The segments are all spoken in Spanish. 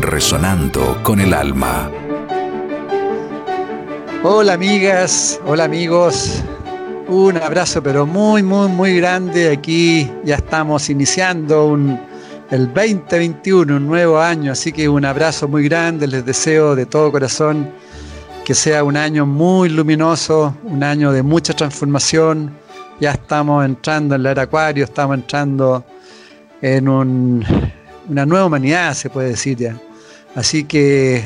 resonando con el alma. Hola amigas, hola amigos, un abrazo pero muy, muy, muy grande. Aquí ya estamos iniciando el 2021, un nuevo año, así que un abrazo muy grande, les deseo de todo corazón que sea un año muy luminoso, un año de mucha transformación. Ya estamos entrando en la era Acuario, estamos entrando en una nueva humanidad, se puede decir ya. Así que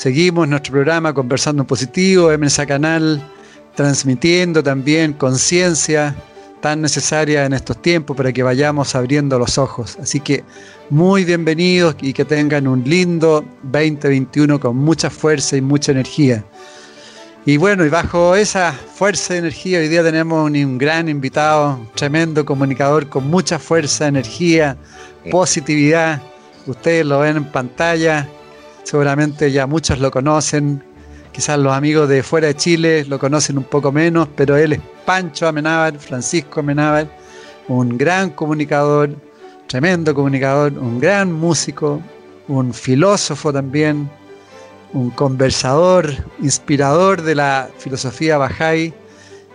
Seguimos nuestro programa Conversando en Positivo, MSA Canal, transmitiendo también conciencia tan necesaria en estos tiempos para que vayamos abriendo los ojos. Así que muy bienvenidos y que tengan un lindo 2021 con mucha fuerza y mucha energía. Y bueno, y bajo esa fuerza y energía, hoy día tenemos un, un gran invitado, un tremendo comunicador con mucha fuerza, energía, positividad. Ustedes lo ven en pantalla Seguramente ya muchos lo conocen, quizás los amigos de fuera de Chile lo conocen un poco menos, pero él es Pancho Amenábar, Francisco Amenábar, un gran comunicador, tremendo comunicador, un gran músico, un filósofo también, un conversador, inspirador de la filosofía Bahá'í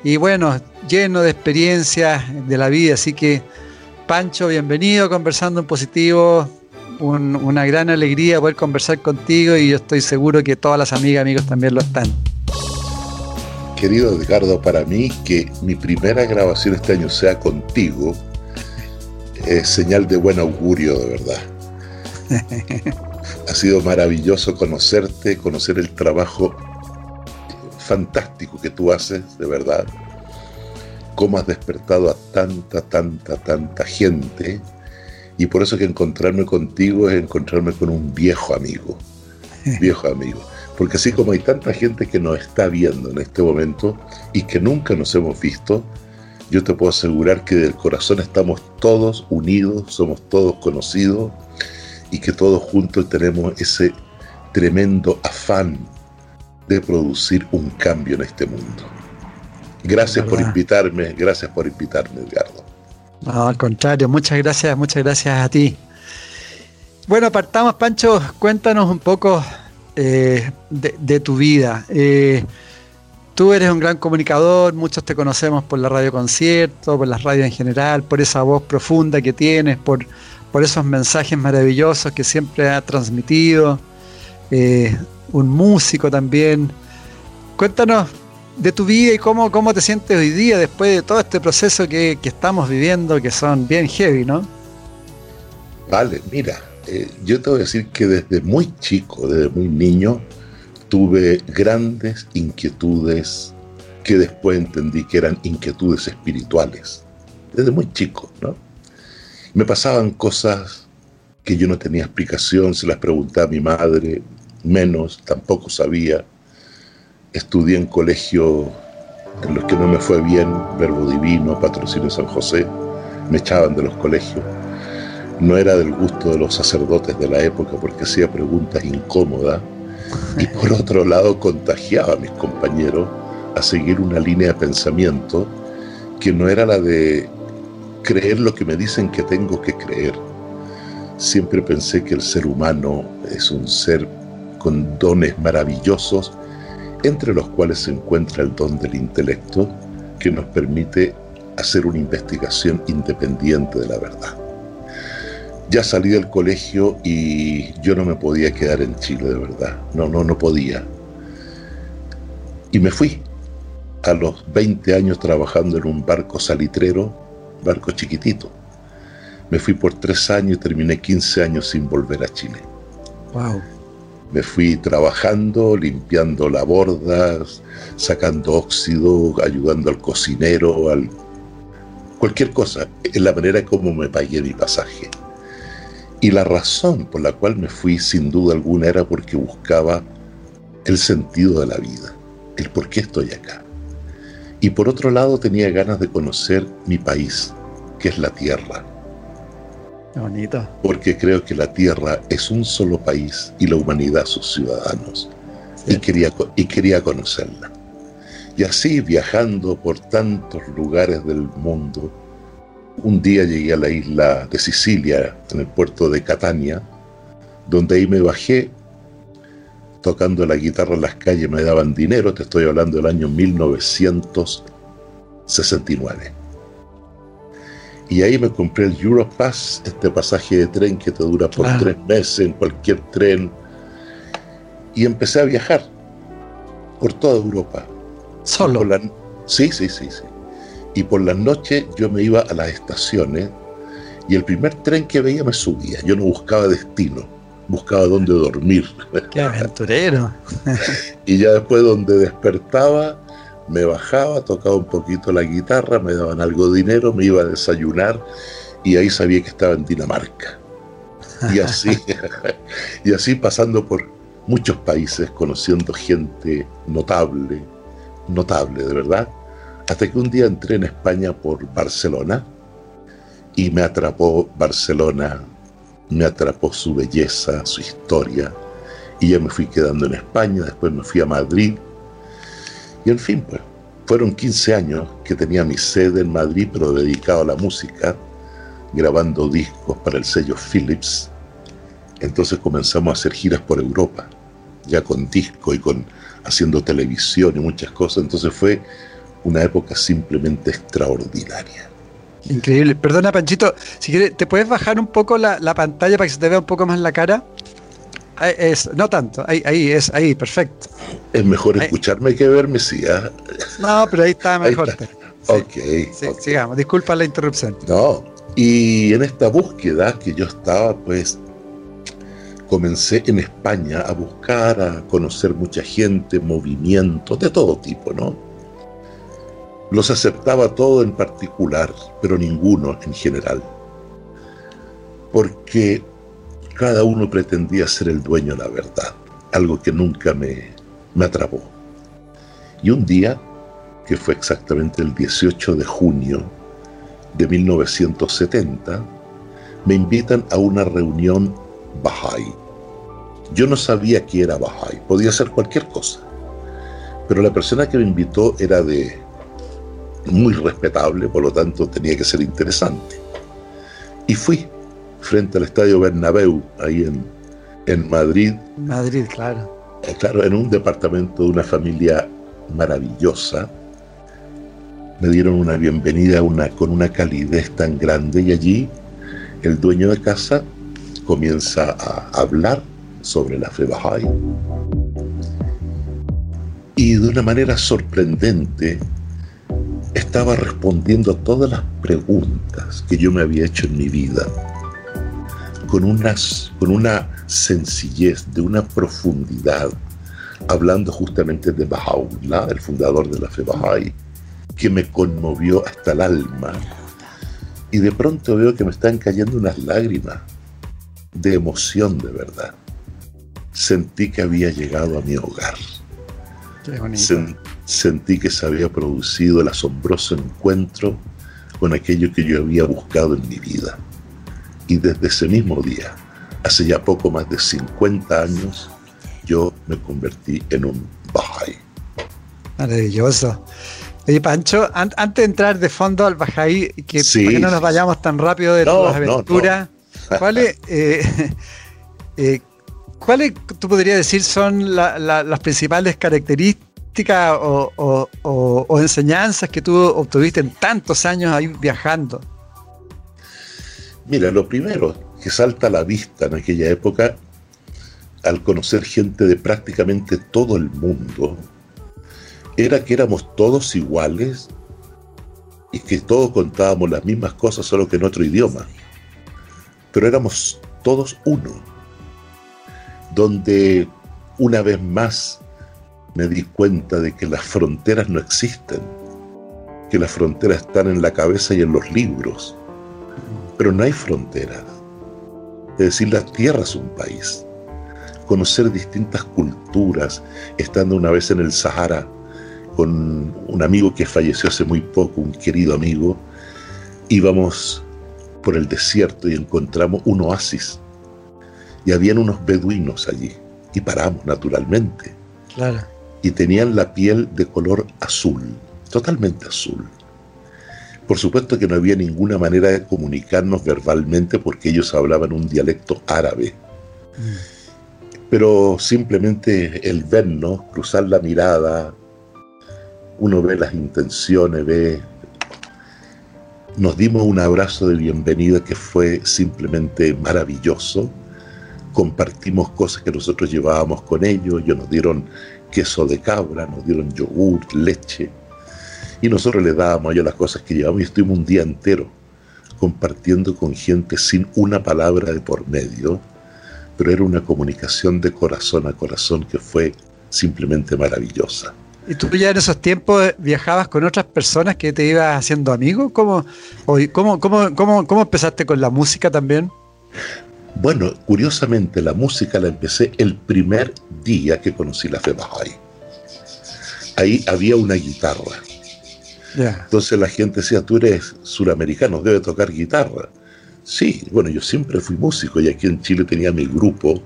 y bueno, lleno de experiencias de la vida. Así que, Pancho, bienvenido Conversando en Positivo una gran alegría poder conversar contigo y yo estoy seguro que todas las amigas, amigos también lo están. Querido Edgardo, para mí que mi primera grabación este año sea contigo es señal de buen augurio, de verdad. ha sido maravilloso conocerte, conocer el trabajo fantástico que tú haces, de verdad. Cómo has despertado a tanta, tanta, tanta gente y por eso que encontrarme contigo es encontrarme con un viejo amigo, viejo amigo. Porque así como hay tanta gente que nos está viendo en este momento y que nunca nos hemos visto, yo te puedo asegurar que del corazón estamos todos unidos, somos todos conocidos y que todos juntos tenemos ese tremendo afán de producir un cambio en este mundo. Gracias por invitarme, gracias por invitarme, Edgardo. No, al contrario, muchas gracias, muchas gracias a ti. Bueno, partamos, Pancho, cuéntanos un poco eh, de, tu vida. Eh, tú eres un gran comunicador, muchos te conocemos por la radio concierto, por las radios en general, por esa voz profunda que tienes, por, por esos mensajes maravillosos que siempre has transmitido. Eh, un músico también. Cuéntanos de tu vida y cómo, cómo te sientes hoy día después de todo este proceso que, estamos viviendo, que son bien heavy, ¿no? Vale, mira, eh, yo te voy a decir que desde muy chico, desde muy niño, tuve grandes inquietudes que después entendí que eran inquietudes espirituales. Desde muy chico, ¿no? Me pasaban cosas que yo no tenía explicación, se las pregunté a mi madre, menos, tampoco sabía estudié en colegios en los que no me fue bien, Verbo Divino, Patrocinio San José, me echaban de los colegios. No era del gusto de los sacerdotes de la época porque hacía preguntas incómodas y por otro lado contagiaba a mis compañeros a seguir una línea de pensamiento que no era la de creer lo que me dicen que tengo que creer. Siempre pensé que el ser humano es un ser con dones maravillosos entre los cuales se encuentra el don del intelecto que nos permite hacer una investigación independiente de la verdad. Ya salí del colegio y yo no me podía quedar en Chile de verdad, no, no, no podía. Y me fui a los 20 años trabajando en un barco salitrero, barco chiquitito. Me fui por tres años y terminé 15 años sin volver a Chile. Wow. Me fui trabajando, limpiando la bordas, sacando óxido, ayudando al cocinero, al cualquier cosa, en la manera como me pagué mi pasaje. Y la razón por la cual me fui, sin duda alguna, era porque buscaba el sentido de la vida, el por qué estoy acá. Y por otro lado tenía ganas de conocer mi país, que es la tierra. bonito. Porque creo que la tierra es un solo país y la humanidad sus ciudadanos. Y, quería, y quería conocerla. Y así, viajando por tantos lugares del mundo, un día llegué a la isla de Sicilia, en el puerto de Catania, donde ahí me bajé tocando la guitarra en las calles, me daban dinero, te estoy hablando del año 1969. Y ahí me compré el Europass, este pasaje de tren que te dura por tres meses en cualquier tren. Y empecé a viajar por toda Europa. ¿Solo? sí, sí, sí, sí. Y por las noches yo me iba a las estaciones y el primer tren que veía me subía. Yo no buscaba destino buscaba dónde dormir. Qué aventurero. y ya después donde despertaba, me bajaba, tocaba un poquito la guitarra, me daban algo de dinero, me iba a desayunar y ahí sabía que estaba en Dinamarca. Y así, y así pasando por muchos países, conociendo gente notable, notable de verdad, hasta que un día entré en España por Barcelona y me atrapó Barcelona me atrapó su belleza, su historia, y ya me fui quedando en España, después me fui a Madrid, y en fin, pues, fueron 15 años que tenía mi sede en Madrid, pero dedicado a la música, grabando discos para el sello Philips. Entonces comenzamos a hacer giras por Europa, ya con disco y con haciendo televisión y muchas cosas. Entonces fue una época simplemente extraordinaria. Increíble. Perdona, Panchito, si quieres, ¿te puedes bajar un poco la, pantalla para que se te vea un poco más la cara? Es, no tanto, ahí, ahí, es, ahí, perfecto. Es mejor escucharme que verme, sí. ¿ah? No, pero ahí está mejor. ok. Sigamos, disculpa la interrupción. No, y en esta búsqueda que yo estaba, pues, comencé en España a buscar, a conocer mucha gente, movimientos de todo tipo, ¿no? Los aceptaba todo en particular, pero ninguno en general. Porque cada uno pretendía ser el dueño de la verdad, algo que nunca me, me atrapó. Y un día, que fue exactamente el 18 de junio de 1970, me invitan a una reunión Bahá'í. Yo no sabía qué era Bahá'í, podía ser cualquier cosa. Pero la persona que me invitó era de muy respetable, por lo tanto tenía que ser interesante. Y fui frente al Estadio Bernabéu, ahí en, en Madrid. Madrid, claro. Eh, claro, en un departamento de una familia maravillosa. Me dieron una bienvenida una, con una calidez tan grande y allí el dueño de casa comienza a hablar sobre la fe Bahá'í. Y de una manera sorprendente estaba respondiendo a todas las preguntas que yo me había hecho en mi vida, con, unas, con una sencillez, de una profundidad, hablando justamente de Baha'u'llah, el fundador de la fe Baha'i, que me conmovió hasta el alma. Y de pronto veo que me están cayendo unas lágrimas de emoción de verdad. Sentí que había llegado a mi hogar. Qué sentí que se había producido el asombroso encuentro con aquello que yo había buscado en mi vida. Y desde ese mismo día, hace ya poco más de 50 años, yo me convertí en un Bahá'í. Maravilloso. Oye, Pancho, antes de entrar de fondo al Bahá'í, que, que no nos vayamos tan rápido de no, las aventuras, ¿cuáles, eh, eh, ¿cuáles tú podrías decir son las principales características o, enseñanzas que tú obtuviste en tantos años ahí viajando? Mira, lo primero que salta a la vista en aquella época, al conocer gente de prácticamente todo el mundo, era que éramos todos iguales y que todos contábamos las mismas cosas, solo que en otro idioma. Pero éramos todos uno, donde una vez más me di cuenta de que las fronteras no existen, que las fronteras están en la cabeza y en los libros, pero no hay fronteras. Es decir, la tierra es un país. conocer distintas culturas, estando una vez en el Sahara con un amigo que falleció hace muy poco, un querido amigo, íbamos por el desierto y encontramos un oasis. Y habían unos beduinos allí. Y paramos, naturalmente. Y tenían la piel de color azul, totalmente azul. Por supuesto que no había ninguna manera de comunicarnos verbalmente porque ellos hablaban un dialecto árabe. Pero simplemente el vernos, cruzar la mirada, uno ve las intenciones, ve... Nos dimos un abrazo de bienvenida que fue simplemente maravilloso. Compartimos cosas que nosotros llevábamos con ellos. Ellos nos dieron queso de cabra, nos dieron yogur, leche. Y nosotros les dábamos a ellos las cosas que llevábamos y estuvimos un día entero compartiendo con gente sin una palabra de por medio. Pero era una comunicación de corazón a corazón que fue simplemente maravillosa. ¿Y tú ya en esos tiempos viajabas con otras personas que te ibas haciendo amigo? ¿Cómo, cómo, cómo, cómo, empezaste con la música también? Bueno, curiosamente la música la empecé el primer día que conocí la fe Bahá'í. Ahí había una guitarra. Entonces la gente decía, tú eres suramericano, debe tocar guitarra. Sí, bueno, yo siempre fui músico y aquí en Chile tenía mi grupo,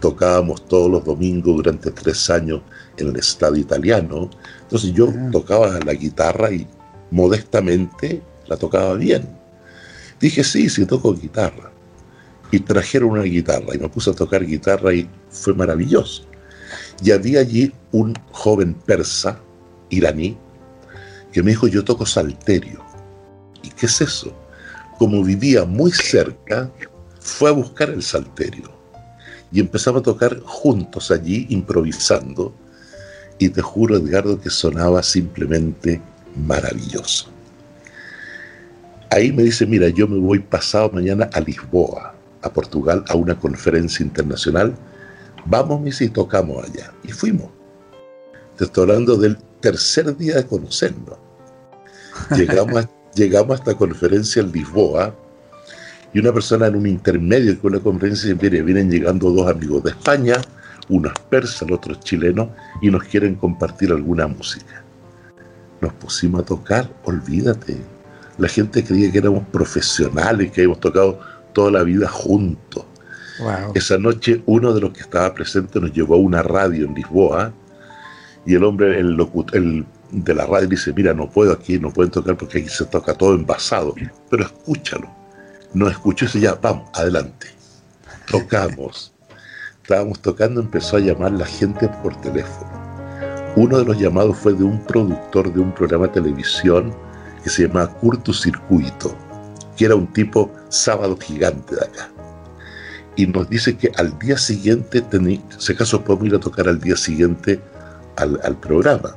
tocábamos todos los domingos durante tres años en el estado italiano. Entonces yo ah. tocaba la guitarra y modestamente la tocaba bien. Dije, sí, sí, toco guitarra. Y trajeron una guitarra y me puse a tocar guitarra y fue maravilloso. Y había allí un joven persa, iraní, que me dijo, yo toco salterio. ¿Y qué es eso? Como vivía muy cerca, fue a buscar el salterio. Y empezamos a tocar juntos allí, improvisando y te juro, Edgardo, que sonaba simplemente maravilloso. Ahí me dice, mira, yo me voy pasado mañana a Lisboa, a Portugal, a una conferencia internacional. Vamos, mis y tocamos allá. Y fuimos. Te estoy hablando del tercer día de conocernos. Llegamos a, llegamos a esta conferencia en Lisboa y una persona en un intermedio con la conferencia dice, vienen llegando dos amigos de España, unos persas, otros chilenos, y nos quieren compartir alguna música. Nos pusimos a tocar, olvídate. La gente creía que éramos profesionales, que habíamos tocado toda la vida juntos. Esa noche uno de los que estaba presente nos llevó a una radio en Lisboa y el hombre, el, el de la radio dice, mira, no puedo aquí, no pueden tocar porque aquí se toca todo envasado, pero escúchalo. No escuchó y ya, vamos, adelante. Tocamos estábamos tocando empezó a llamar la gente por teléfono. Uno de los llamados fue de un productor de un programa de televisión que se llamaba Curto Circuito, que era un tipo sábado gigante de acá. Y nos dice que al día siguiente, si acaso podemos ir a tocar al día siguiente al, al programa.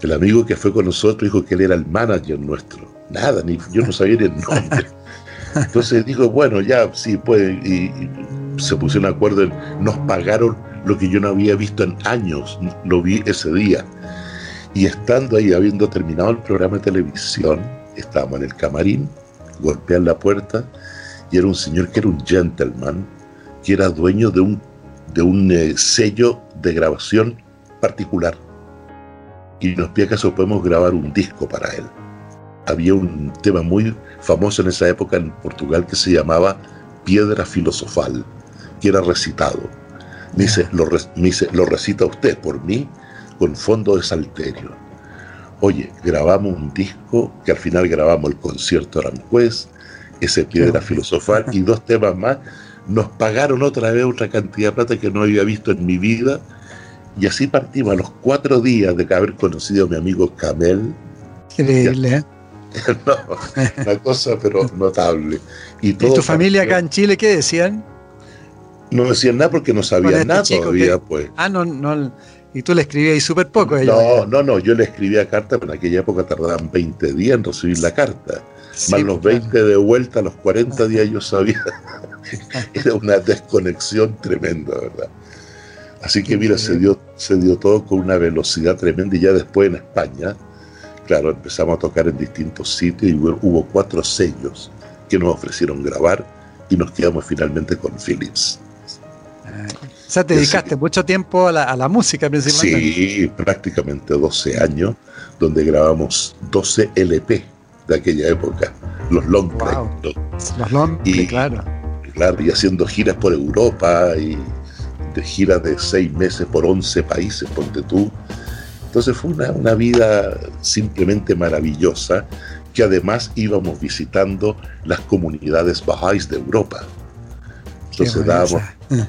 El amigo que fue con nosotros dijo que él era el manager nuestro. Nada, ni yo no sabía ni el nombre. Entonces dijo, bueno, ya sí puede. Y, se pusieron de acuerdo en, nos pagaron lo que yo no había visto en años, lo vi ese día. Y estando ahí, habiendo terminado el programa de televisión, estábamos en el camarín, golpean la puerta, y era un señor que era un gentleman, que era dueño de un, de un eh, sello de grabación particular. Y nos pide acaso podemos grabar un disco para él. Había un tema muy famoso en esa época en Portugal que se llamaba Piedra Filosofal que era recitado. Me dice, lo, lo recita usted por mí con fondo de salterio. Oye, grabamos un disco que al final grabamos el concierto Aranjuez, ese piedra filosofal y dos temas más. Nos pagaron otra vez otra cantidad de plata que no había visto en mi vida. Y así partimos a los cuatro días de haber conocido a mi amigo Camel. Increíble, ¿eh? no, una cosa pero notable. ¿Y, tu familia acá en Chile qué decían? no decían nada porque no sabían este nada todavía, pues. Ah, no, no. Y tú le escribías súper poco. no, no, no, yo le escribía carta, pero en aquella época tardaban 20 días en recibir la carta. Más los 20 de vuelta, los 40 días yo sabía. Era una desconexión tremenda, ¿verdad? Así que mira, se dio, se dio todo con una velocidad tremenda y ya después en España, claro, empezamos a tocar en distintos sitios y hubo cuatro sellos que nos ofrecieron grabar y nos quedamos finalmente con Philips. Sea, te dedicaste mucho tiempo a la, música principalmente. Sí, prácticamente 12 años, donde grabamos 12 LP de aquella época, los long play. Los, long play, claro. Claro, y haciendo giras por Europa y de giras de seis meses por 11 países, ponte tú. Entonces fue una, una vida simplemente maravillosa que además íbamos visitando las comunidades bajáis de Europa. Entonces dábamos,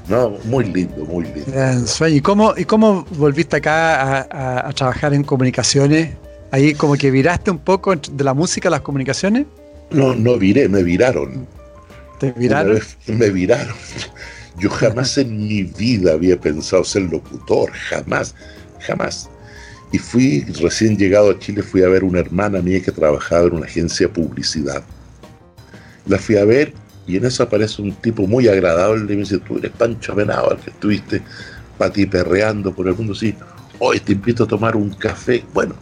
no, muy lindo, muy lindo. ¿Y cómo, ¿Y cómo volviste acá a, trabajar en comunicaciones? Ahí como que viraste un poco de la música a las comunicaciones. No, no viré, me viraron. ¿Te viraron? me viraron. Yo jamás en mi vida había pensado ser locutor, jamás, jamás. Y fui, recién llegado a Chile, fui a ver una hermana mía que trabajaba en una agencia de publicidad. La fui a ver y en eso aparece un tipo muy agradable y me dice, tú eres Pancho al que estuviste patiperreando por el mundo, sí, hoy te invito a tomar un café. Bueno,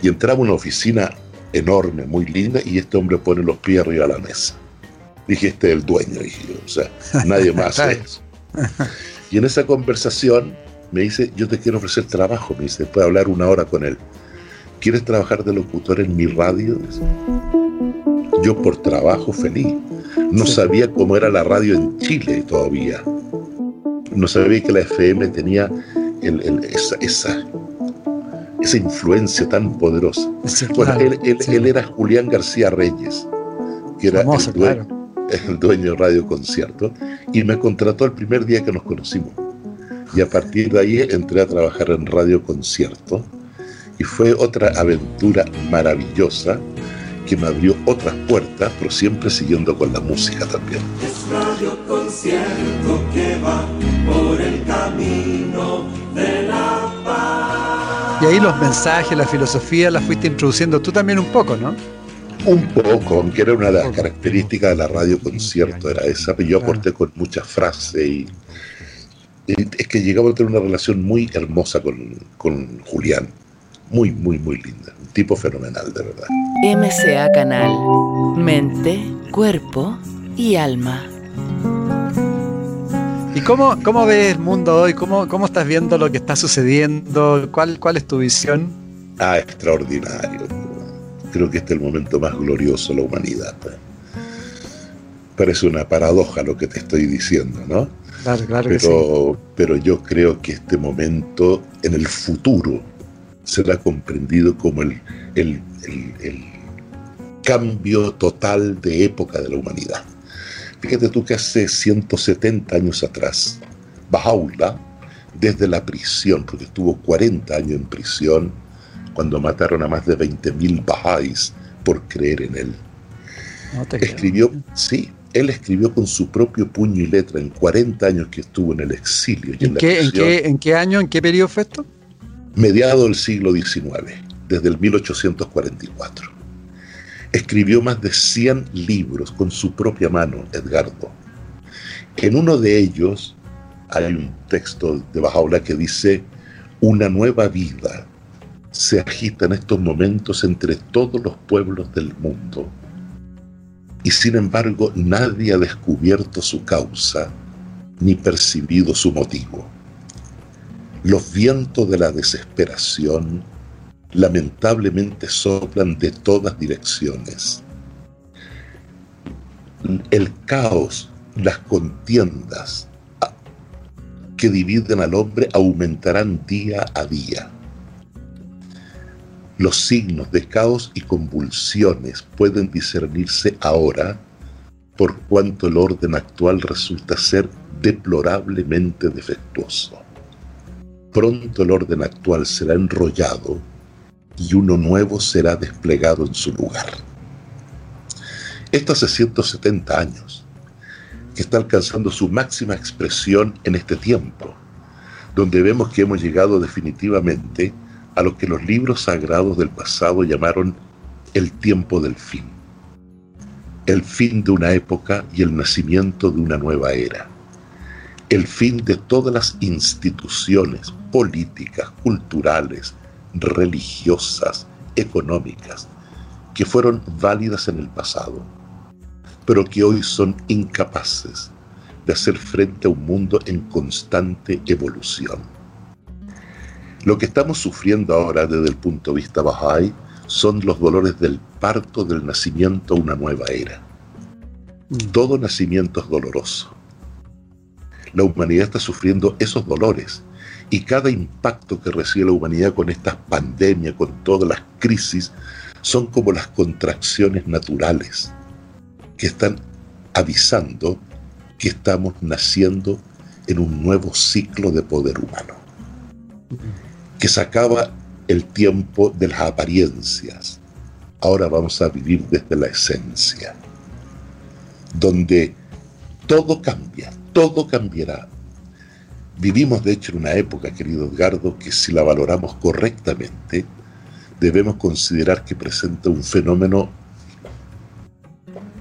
y entraba a una oficina enorme, muy linda, y este hombre pone los pies arriba de la mesa. Dije, este es el dueño, dije o sea, nadie más hace eso. Y en esa conversación me dice, yo te quiero ofrecer trabajo, me dice, puedo hablar una hora con él. ¿Quieres trabajar de locutor en mi radio? Yo por trabajo feliz. No sabía cómo era la radio en Chile todavía. No sabía que la FM tenía esa, esa, influencia tan poderosa. bueno, él, era Julián García Reyes, que era el, dueño, el dueño de Radio Concierto, y me contrató el primer día que nos conocimos. Y a partir de ahí entré a trabajar en Radio Concierto y fue otra aventura maravillosa que me abrió otras puertas, pero siempre siguiendo con la música también. Es Radio Concierto que va por el camino de la paz. Y ahí los mensajes, la filosofía las fuiste introduciendo tú también un poco, ¿no? Un poco, aunque era una de las características de la radio concierto, era esa, pero yo aporté con muchas frases y es que llegamos a tener una relación muy hermosa con, Julián. Muy, muy, muy linda. Tipo fenomenal, de verdad. MCA Canal. Mente, cuerpo y alma. ¿Y cómo, cómo ves el mundo hoy? ¿Cómo, ¿Cómo estás viendo lo que está sucediendo? ¿Cuál, ¿Cuál es tu visión? Ah, extraordinario. Creo que este es el momento más glorioso de la humanidad. Parece una paradoja lo que te estoy diciendo, ¿no? pero, pero yo creo que este momento en el futuro será comprendido como el, el, cambio total de época de la humanidad. Fíjate tú que hace 170 años atrás, Bajaula, desde la prisión, porque estuvo 40 años en prisión, cuando mataron a más de 20.000 Bahá'ís por creer en él. escribió, sí, él escribió con su propio puño y letra en 40 años que estuvo en el exilio. Y ¿En, qué, ¿En, qué, año, en qué periodo fue esto? Mediado del siglo XIX, desde el 1844. Escribió más de 100 libros con su propia mano, Edgardo. En uno de ellos hay un texto de Bajaola que dice, una nueva vida se agita en estos momentos entre todos los pueblos del mundo y sin embargo nadie ha descubierto su causa ni percibido su motivo. Los vientos de la desesperación lamentablemente soplan de todas direcciones. El caos, las contiendas que dividen al hombre aumentarán día a día los signos de caos y convulsiones pueden discernirse ahora por cuanto el orden actual resulta ser deplorablemente defectuoso. Pronto el orden actual será enrollado y uno nuevo será desplegado en su lugar. Esto hace 170 años, que está alcanzando su máxima expresión en este tiempo, donde vemos que hemos llegado definitivamente a lo que los libros sagrados del pasado llamaron el tiempo del fin, el fin de una época y el nacimiento de una nueva era, el fin de todas las instituciones políticas, culturales, religiosas, económicas, que fueron válidas en el pasado, pero que hoy son incapaces de hacer frente a un mundo en constante evolución. Lo que estamos sufriendo ahora desde el punto de vista Bahá'í son los dolores del parto del nacimiento a una nueva era. Mm. Todo nacimiento es doloroso. La humanidad está sufriendo esos dolores y cada impacto que recibe la humanidad con estas pandemias, con todas las crisis, son como las contracciones naturales que están avisando que estamos naciendo en un nuevo ciclo de poder humano, que se acaba el tiempo de las apariencias. Ahora vamos a vivir desde la esencia, donde todo cambia, todo cambiará. Vivimos de hecho en una época, querido Edgardo, que si la valoramos correctamente, debemos considerar que presenta un fenómeno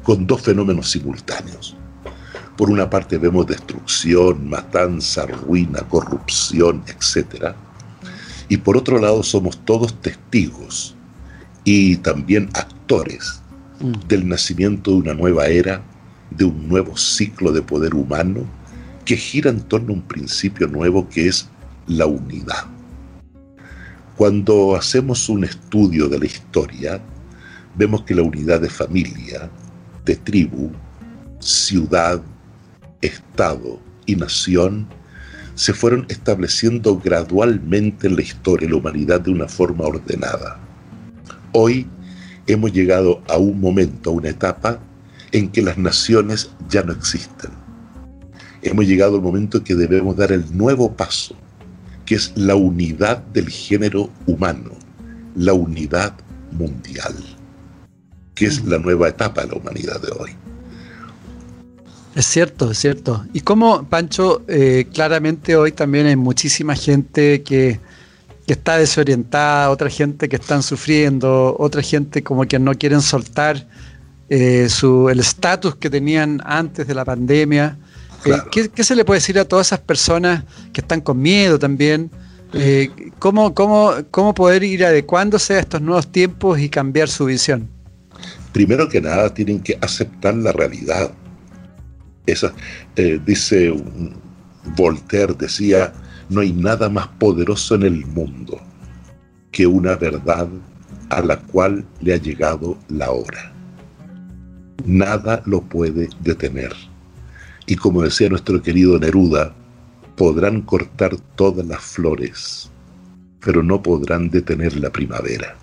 con dos fenómenos simultáneos. Por una parte vemos destrucción, matanza, ruina, corrupción, etc. Y por otro lado somos todos testigos y también actores mm. del nacimiento de una nueva era, de un nuevo ciclo de poder humano que gira en torno a un principio nuevo que es la unidad. Cuando hacemos un estudio de la historia, vemos que la unidad de familia, de tribu, ciudad, estado y nación se fueron estableciendo gradualmente en la historia de la humanidad de una forma ordenada. Hoy hemos llegado a un momento, a una etapa en que las naciones ya no existen. Hemos llegado al momento en que debemos dar el nuevo paso, que es la unidad del género humano, la unidad mundial, que es la nueva etapa de la humanidad de hoy. Es cierto, es cierto. Y como, Pancho, eh, claramente hoy también hay muchísima gente que, está desorientada, otra gente que están sufriendo, otra gente como que no quieren soltar eh, su, el estatus que tenían antes de la pandemia. Eh, ¿qué, se le puede decir a todas esas personas que están con miedo también? ¿cómo, cómo, ¿Cómo poder ir adecuándose a estos nuevos tiempos y cambiar su visión? Primero que nada, tienen que aceptar la realidad esa, eh, dice Voltaire, decía, no hay nada más poderoso en el mundo que una verdad a la cual le ha llegado la hora. Nada lo puede detener. Y como decía nuestro querido Neruda, podrán cortar todas las flores, pero no podrán detener la primavera.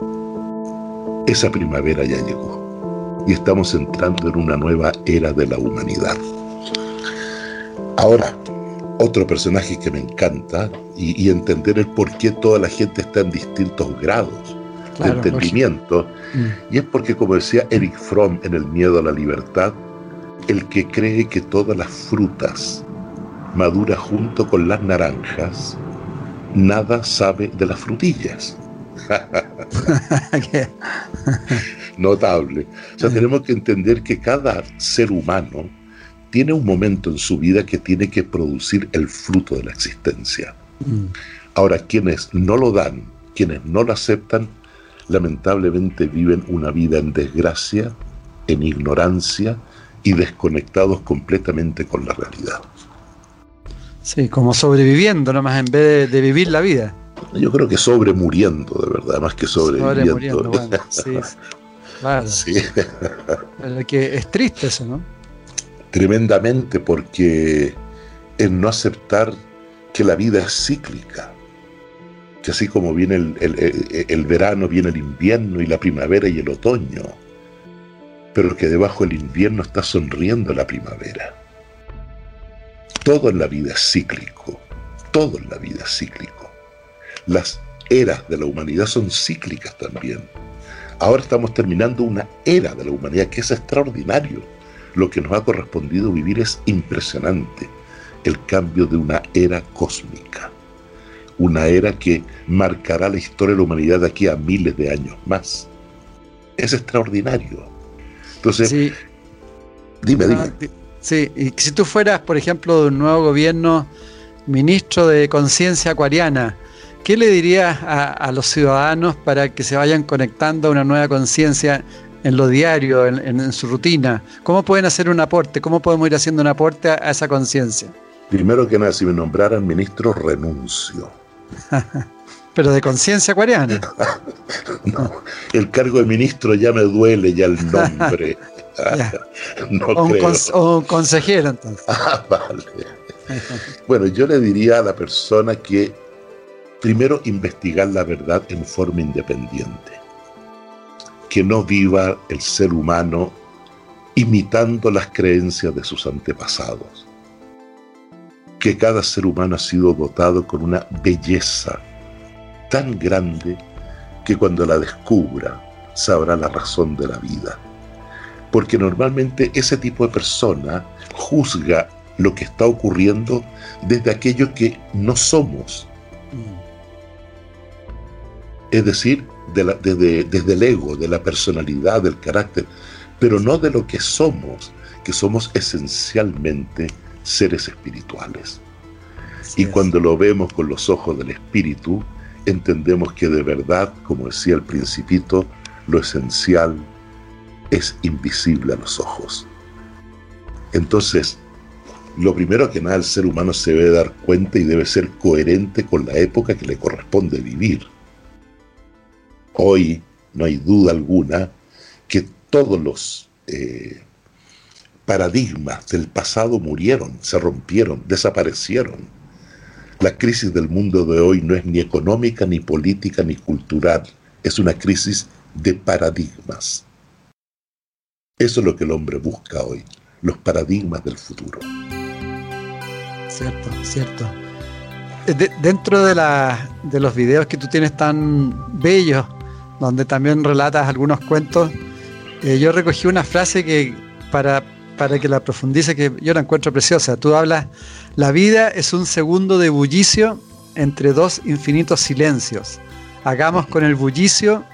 Esa primavera ya llegó y estamos entrando en una nueva era de la humanidad. Ahora, otro personaje que me encanta y, entender el por qué toda la gente está en distintos grados de entendimiento. Mm. Y es porque, como decía Eric Fromm en El miedo a la libertad, el que cree que todas las frutas maduran junto con las naranjas, nada sabe de las frutillas. Notable. O sea, tenemos que entender que cada ser humano tiene un momento en su vida que tiene que producir el fruto de la existencia. Mm. Ahora, quienes no lo dan, quienes no lo aceptan, lamentablemente viven una vida en desgracia, en ignorancia y desconectados completamente con la realidad. Sí, como sobreviviendo nomás en vez de, vivir la vida. Yo creo que sobre muriendo, de verdad, más que sobreviviendo. sí, claro. sí. que es triste eso, ¿no? tremendamente porque en no aceptar que la vida es cíclica, así como viene el, verano, viene el invierno y la primavera y el otoño, pero que debajo del invierno está sonriendo la primavera. Todo en la vida es cíclico, todo en la vida es cíclico. Las eras de la humanidad son cíclicas también. Ahora estamos terminando una era de la humanidad que es extraordinario lo que nos ha correspondido vivir es impresionante, el cambio de una era cósmica, una era que marcará la historia de la humanidad de aquí a miles de años más. Es extraordinario. Entonces, dime, dime. Ah, sí, y si tú fueras, por ejemplo, de un nuevo gobierno, ministro de conciencia acuariana, ¿qué le dirías a, a, los ciudadanos para que se vayan conectando a una nueva conciencia en lo diario, en, su rutina? ¿Cómo pueden hacer un aporte? ¿Cómo podemos ir haciendo un aporte a, esa conciencia? Primero que nada, si me nombraran ministro, renuncio. Pero de conciencia acuariana. no, el cargo de ministro ya me duele ya el nombre. no o, un o, un consejero entonces. Ah, vale. bueno, yo le diría a la persona que primero investigar la verdad en forma independiente. Que no viva el ser humano imitando las creencias de sus antepasados. Que cada ser humano ha sido dotado con una belleza tan grande que cuando la descubra sabrá la razón de la vida. Porque normalmente ese tipo de persona juzga lo que está ocurriendo desde aquello que no somos. Es decir, desde, desde el ego, de la personalidad, del carácter, pero no de lo que somos, que somos esencialmente seres espirituales. y cuando lo vemos con los ojos del espíritu, entendemos que de verdad, como decía el principito, lo esencial es invisible a los ojos. Entonces, lo primero que nada el ser humano se debe dar cuenta y debe ser coherente con la época que le corresponde vivir. Hoy no hay duda alguna que todos los eh, paradigmas del pasado murieron, se rompieron, desaparecieron. La crisis del mundo de hoy no es ni económica, ni política, ni cultural, es una crisis de paradigmas. Eso es lo que el hombre busca hoy, los paradigmas del futuro cierto, cierto. Dentro de, la, de los videos que tú tienes tan bellos, donde también relatas algunos cuentos, eh, yo recogí una frase que para, para que la profundice, que yo la encuentro preciosa. Tú hablas, la vida es un segundo de bullicio entre dos infinitos silencios. Hagamos con el bullicio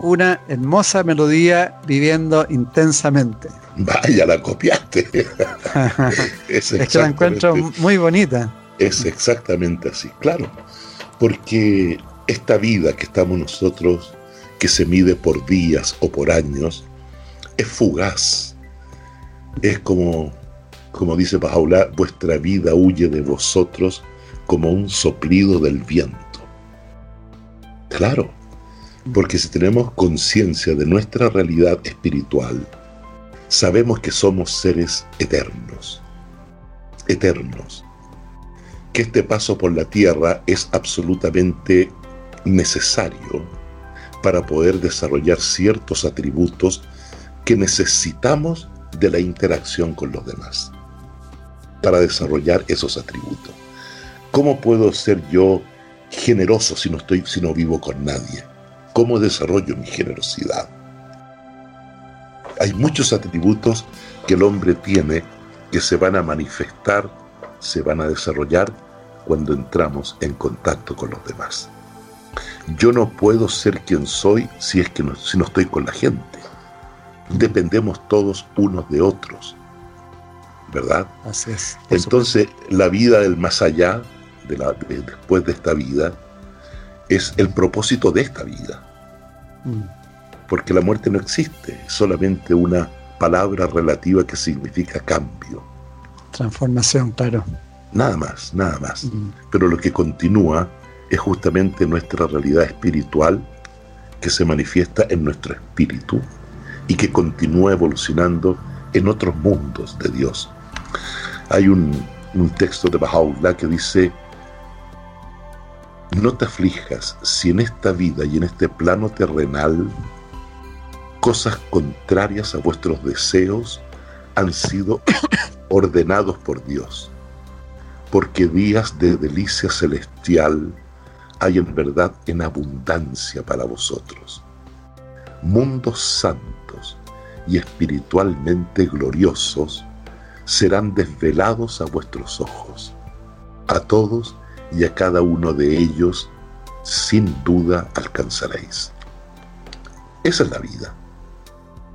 una hermosa melodía viviendo intensamente. Vaya, la copiaste. es, que la encuentro muy bonita. Es exactamente así, claro. Porque esta vida que estamos nosotros, que se mide por días o por años, es fugaz. Es como, como dice Paula, vuestra vida huye de vosotros como un soplido del viento. Claro, porque si tenemos conciencia de nuestra realidad espiritual, sabemos que somos seres eternos, eternos, que este paso por la tierra es absolutamente necesario para poder desarrollar ciertos atributos que necesitamos de la interacción con los demás, para desarrollar esos atributos. ¿Cómo puedo ser yo generoso si no, estoy, si no vivo con nadie? ¿Cómo desarrollo mi generosidad? Hay muchos atributos que el hombre tiene que se van a manifestar, se van a desarrollar cuando entramos en contacto con los demás. Yo no puedo ser quien soy si es que no, si no estoy con la gente. Dependemos todos unos de otros. ¿Verdad? Así es. Entonces, la vida del más allá, de la, después de esta vida, es el propósito de esta vida. Mm porque la muerte no existe, es solamente una palabra relativa que significa cambio. Transformación, claro. Nada más, nada más. Mm. Pero lo que continúa es justamente nuestra realidad espiritual que se manifiesta en nuestro espíritu y que continúa evolucionando en otros mundos de Dios. Hay un, un texto de Baha'u'llah que dice, no te aflijas si en esta vida y en este plano terrenal cosas contrarias a vuestros deseos han sido ordenados por Dios, porque días de delicia celestial hay en verdad en abundancia para vosotros. Mundos santos y espiritualmente gloriosos serán desvelados a vuestros ojos. A todos y a cada uno de ellos sin duda alcanzaréis. Esa es la vida.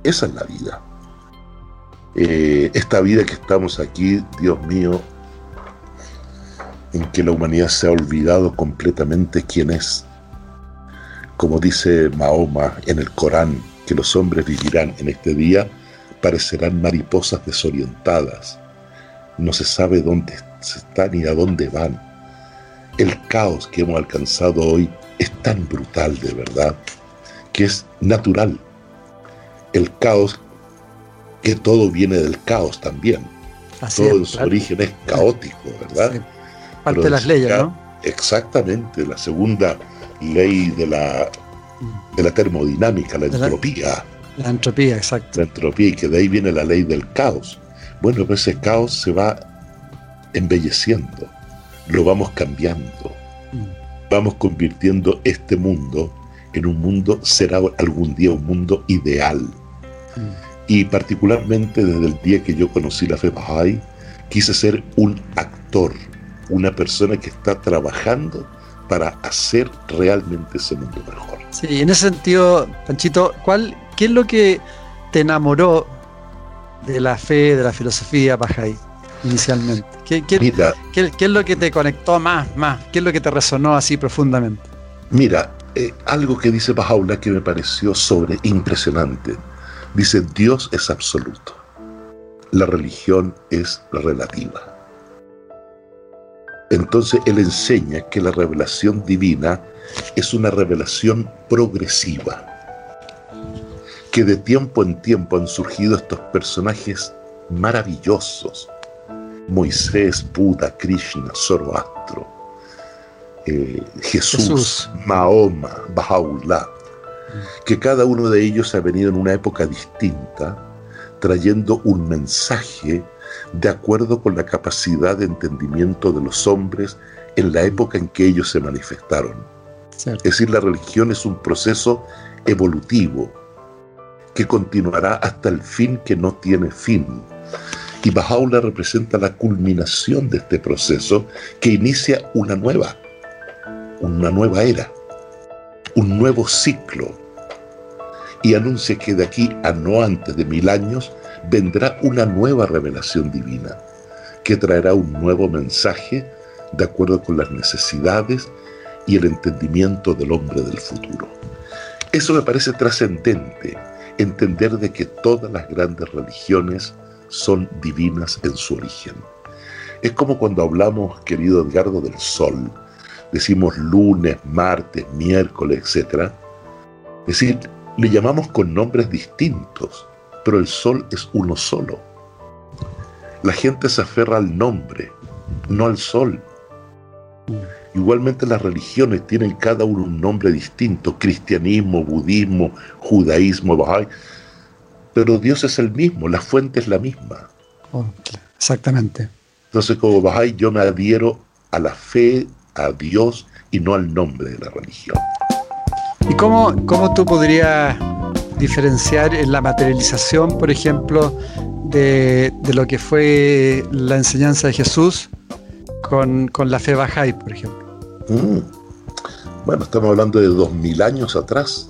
Esa es la vida. Eh, esta vida que estamos aquí, Dios mío, en que la humanidad se ha olvidado completamente quién es. Como dice Mahoma en el Corán, que los hombres vivirán en este día parecerán mariposas desorientadas. No se sabe dónde están ni a dónde van. El caos que hemos alcanzado hoy es tan brutal de verdad que es natural. El caos, que todo viene del caos también. todo en su origen es caótico, ¿verdad? Parte de las leyes, ¿no? Exactamente, la segunda ley de la, de la termodinámica, la entropía. La, entropía, exacto. La entropía, y que de ahí viene la ley del caos. Bueno, pues ese caos se va embelleciendo, lo vamos cambiando, mm. vamos convirtiendo este mundo en un mundo, será algún día un mundo ideal. Mm. Y particularmente desde el día que yo conocí la fe Bahá'í, quise ser un actor, una persona que está trabajando para hacer realmente ese mundo mejor. Sí, en ese sentido, Panchito, ¿cuál, ¿qué es lo que te enamoró de la fe, de la filosofía Bahá'í inicialmente? ¿Qué, es lo que te conectó más, más? ¿Qué es lo que te resonó así profundamente? Mira, eh, algo que dice Bahá'u'lláh que me pareció sobre impresionante. Dice, Dios es absoluto. La religión es relativa. Entonces él enseña que la revelación divina es una revelación progresiva, que de tiempo en tiempo han surgido estos personajes maravillosos, Moisés, Buda, Krishna, Zoroastro, eh, Jesús, Mahoma, Baha'u'llah, que cada uno de ellos ha venido en una época distinta, trayendo un mensaje de acuerdo con la capacidad de entendimiento de los hombres en la época en que ellos se manifestaron. Es decir, la religión es un proceso evolutivo que continuará hasta el fin que no tiene fin. Y Bahá'u'lláh representa la culminación de este proceso que inicia una nueva, una nueva era, un nuevo ciclo. Y anuncia que de aquí a no antes de mil años vendrá una nueva revelación divina que traerá un nuevo mensaje de acuerdo con las necesidades y el entendimiento del hombre del futuro. Eso me parece trascendente, entender de que todas las grandes religiones son divinas en su origen. Es como cuando hablamos, querido Edgardo, del sol. Decimos lunes, martes, miércoles, etc. Es decir, le llamamos con nombres distintos, pero el sol es uno solo. La gente se aferra al nombre, no al sol. Igualmente las religiones tienen cada uno un nombre distinto, cristianismo, budismo, judaísmo, Bahá'í, pero Dios es el mismo, la fuente es la misma. Exactamente. Entonces como Bahá'í yo me adhiero a la fe, a Dios y no al nombre de la religión. ¿Y cómo, cómo tú podrías diferenciar en la materialización, por ejemplo, de, lo que fue la enseñanza de Jesús con, la fe Bahá'í, por ejemplo. Mm. Bueno, estamos hablando de dos mil años atrás,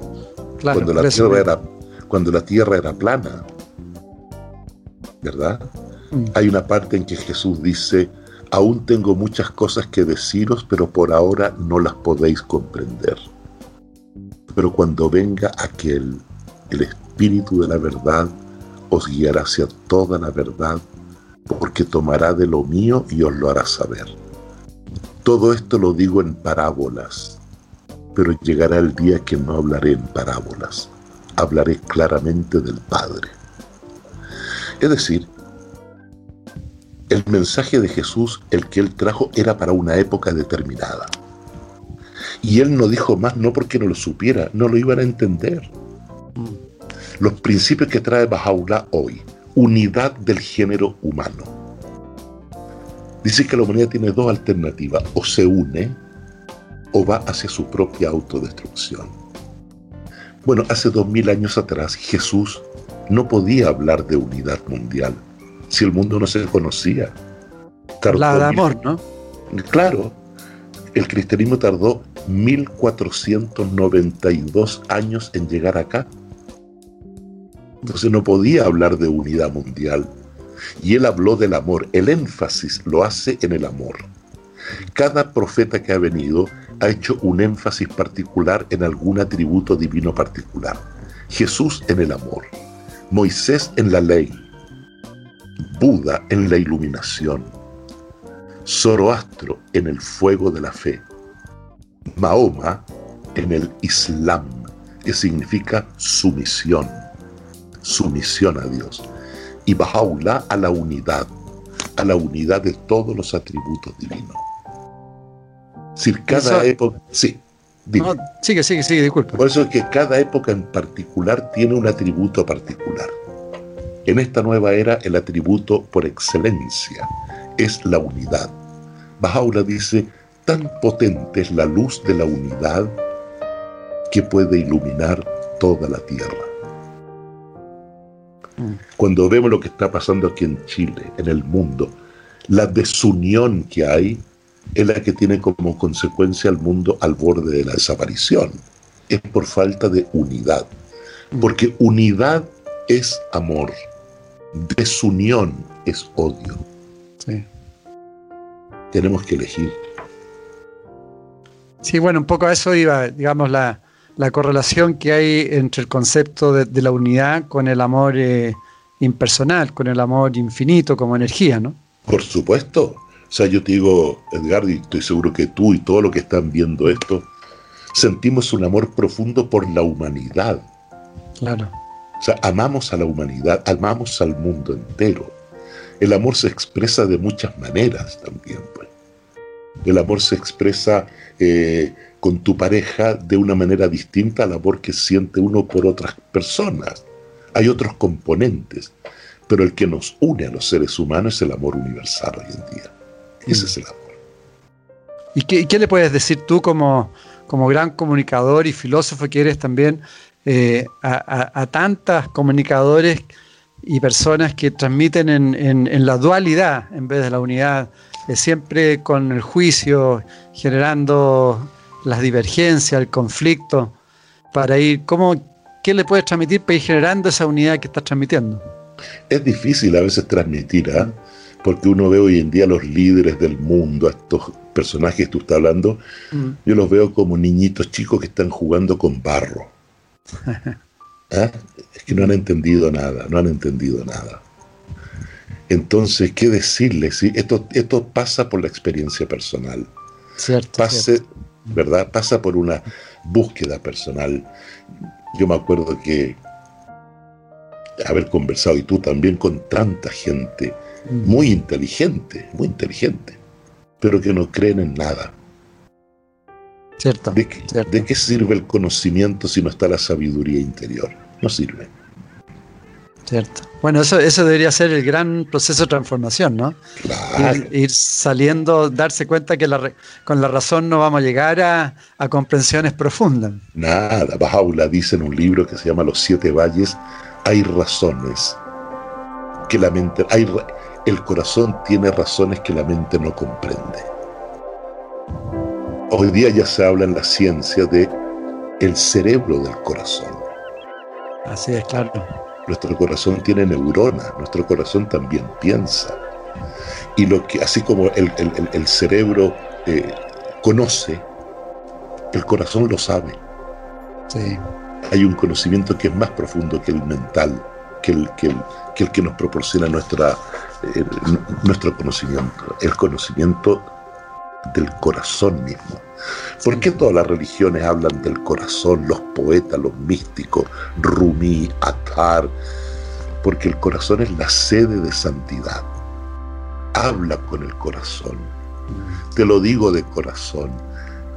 cuando, la tierra era, cuando la tierra era plana, ¿verdad? Mm. Hay una parte en que Jesús dice, aún tengo muchas cosas que deciros, pero por ahora no las podéis comprender. Pero cuando venga aquel el Espíritu de la verdad os guiará hacia toda la verdad, porque tomará de lo mío y os lo hará saber. Todo esto lo digo en parábolas, pero llegará el día que no hablaré en parábolas, hablaré claramente del Padre. Es decir, el mensaje de Jesús, el que él trajo, era para una época determinada. Y él no dijo más no porque no lo supiera, no lo iban a entender los principios que trae Bahá'u'lláh hoy, unidad del género humano. Dice que la humanidad tiene dos alternativas, o se une o va hacia su propia autodestrucción. Bueno, hace dos mil años atrás Jesús no podía hablar de unidad mundial si el mundo no se conocía. Hablaba de amor, ¿no? Claro, el cristianismo tardó 1492 años en llegar acá. Entonces no podía hablar de unidad mundial. Y él habló del amor. El énfasis lo hace en el amor. Cada profeta que ha venido ha hecho un énfasis particular en algún atributo divino particular. Jesús en el amor, Moisés en la ley, Buda en la iluminación, Zoroastro en el fuego de la fe, Mahoma en el Islam, que significa sumisión, sumisión a Dios, y Bahá'u'lláh a la unidad, a la unidad de todos los atributos divinos. Si cada época, sí, no, sigue, sigue, sigue, disculpa. Por eso es que cada época en particular tiene un atributo particular. En esta nueva era, el atributo por excelencia es la unidad. Bajaula dice, tan potente es la luz de la unidad que puede iluminar toda la tierra. Cuando vemos lo que está pasando aquí en Chile, en el mundo, la desunión que hay, es la que tiene como consecuencia al mundo al borde de la desaparición. Es por falta de unidad. Porque unidad es amor, desunión es odio. Sí. Tenemos que elegir. Sí, bueno, un poco a eso iba, digamos, la, correlación que hay entre el concepto de, la unidad con el amor eh, impersonal, con el amor infinito como energía, ¿no? Por supuesto. O sea, yo te digo, Edgar, y estoy seguro que tú y todos los que están viendo esto, sentimos un amor profundo por la humanidad. Claro. O sea, amamos a la humanidad, amamos al mundo entero. El amor se expresa de muchas maneras también. Pues. El amor se expresa eh, con tu pareja de una manera distinta al amor que siente uno por otras personas. Hay otros componentes, pero el que nos une a los seres humanos es el amor universal hoy en día. Ese es el amor. ¿Y qué, le puedes decir tú como, como gran comunicador y filósofo que eres también eh, a, tantas comunicadores y personas que transmiten en, la dualidad en vez de la unidad, eh, siempre con el juicio, generando las divergencias, el conflicto, para ir, ¿cómo, ¿qué le puedes transmitir para ir generando esa unidad que estás transmitiendo? Es difícil a veces transmitir, ¿ah? porque uno ve hoy en día a los líderes del mundo, a estos personajes que tú estás hablando, mm. yo los veo como niñitos chicos que están jugando con barro. ¿Ah? Es que no han entendido nada, no han entendido nada. Entonces, ¿qué decirles? Esto, esto pasa por la experiencia personal. Cierto, Pase, ¿verdad? Pasa por una búsqueda personal. Yo me acuerdo que haber conversado, y tú también, con tanta gente muy inteligente, muy inteligente, pero que no creen en nada. Cierto ¿De, qué, sirve el conocimiento si no está la sabiduría interior? No sirve. Cierto. Bueno, eso, eso debería ser el gran proceso de transformación, ¿no? Ir, saliendo, darse cuenta que con la razón no vamos a llegar a, comprensiones profundas. Nada. Bajaula dice en un libro que se llama Los Siete Valles, hay razones que la mente, hay, el corazón tiene razones que la mente no comprende. Hoy día ya se habla en la ciencia de el cerebro del corazón. Así es, claro. Nuestro corazón tiene neuronas, nuestro corazón también piensa. Y lo que, así como el, cerebro eh, conoce, el corazón lo sabe. Sí. Hay un conocimiento que es más profundo que el mental, que el que, el, que, el que nos proporciona nuestra, nuestro conocimiento, el conocimiento del corazón mismo. ¿Por qué todas las religiones hablan del corazón, los poetas, los místicos, Rumi, Atar? Porque el corazón es la sede de santidad. Habla con el corazón. Te lo digo de corazón.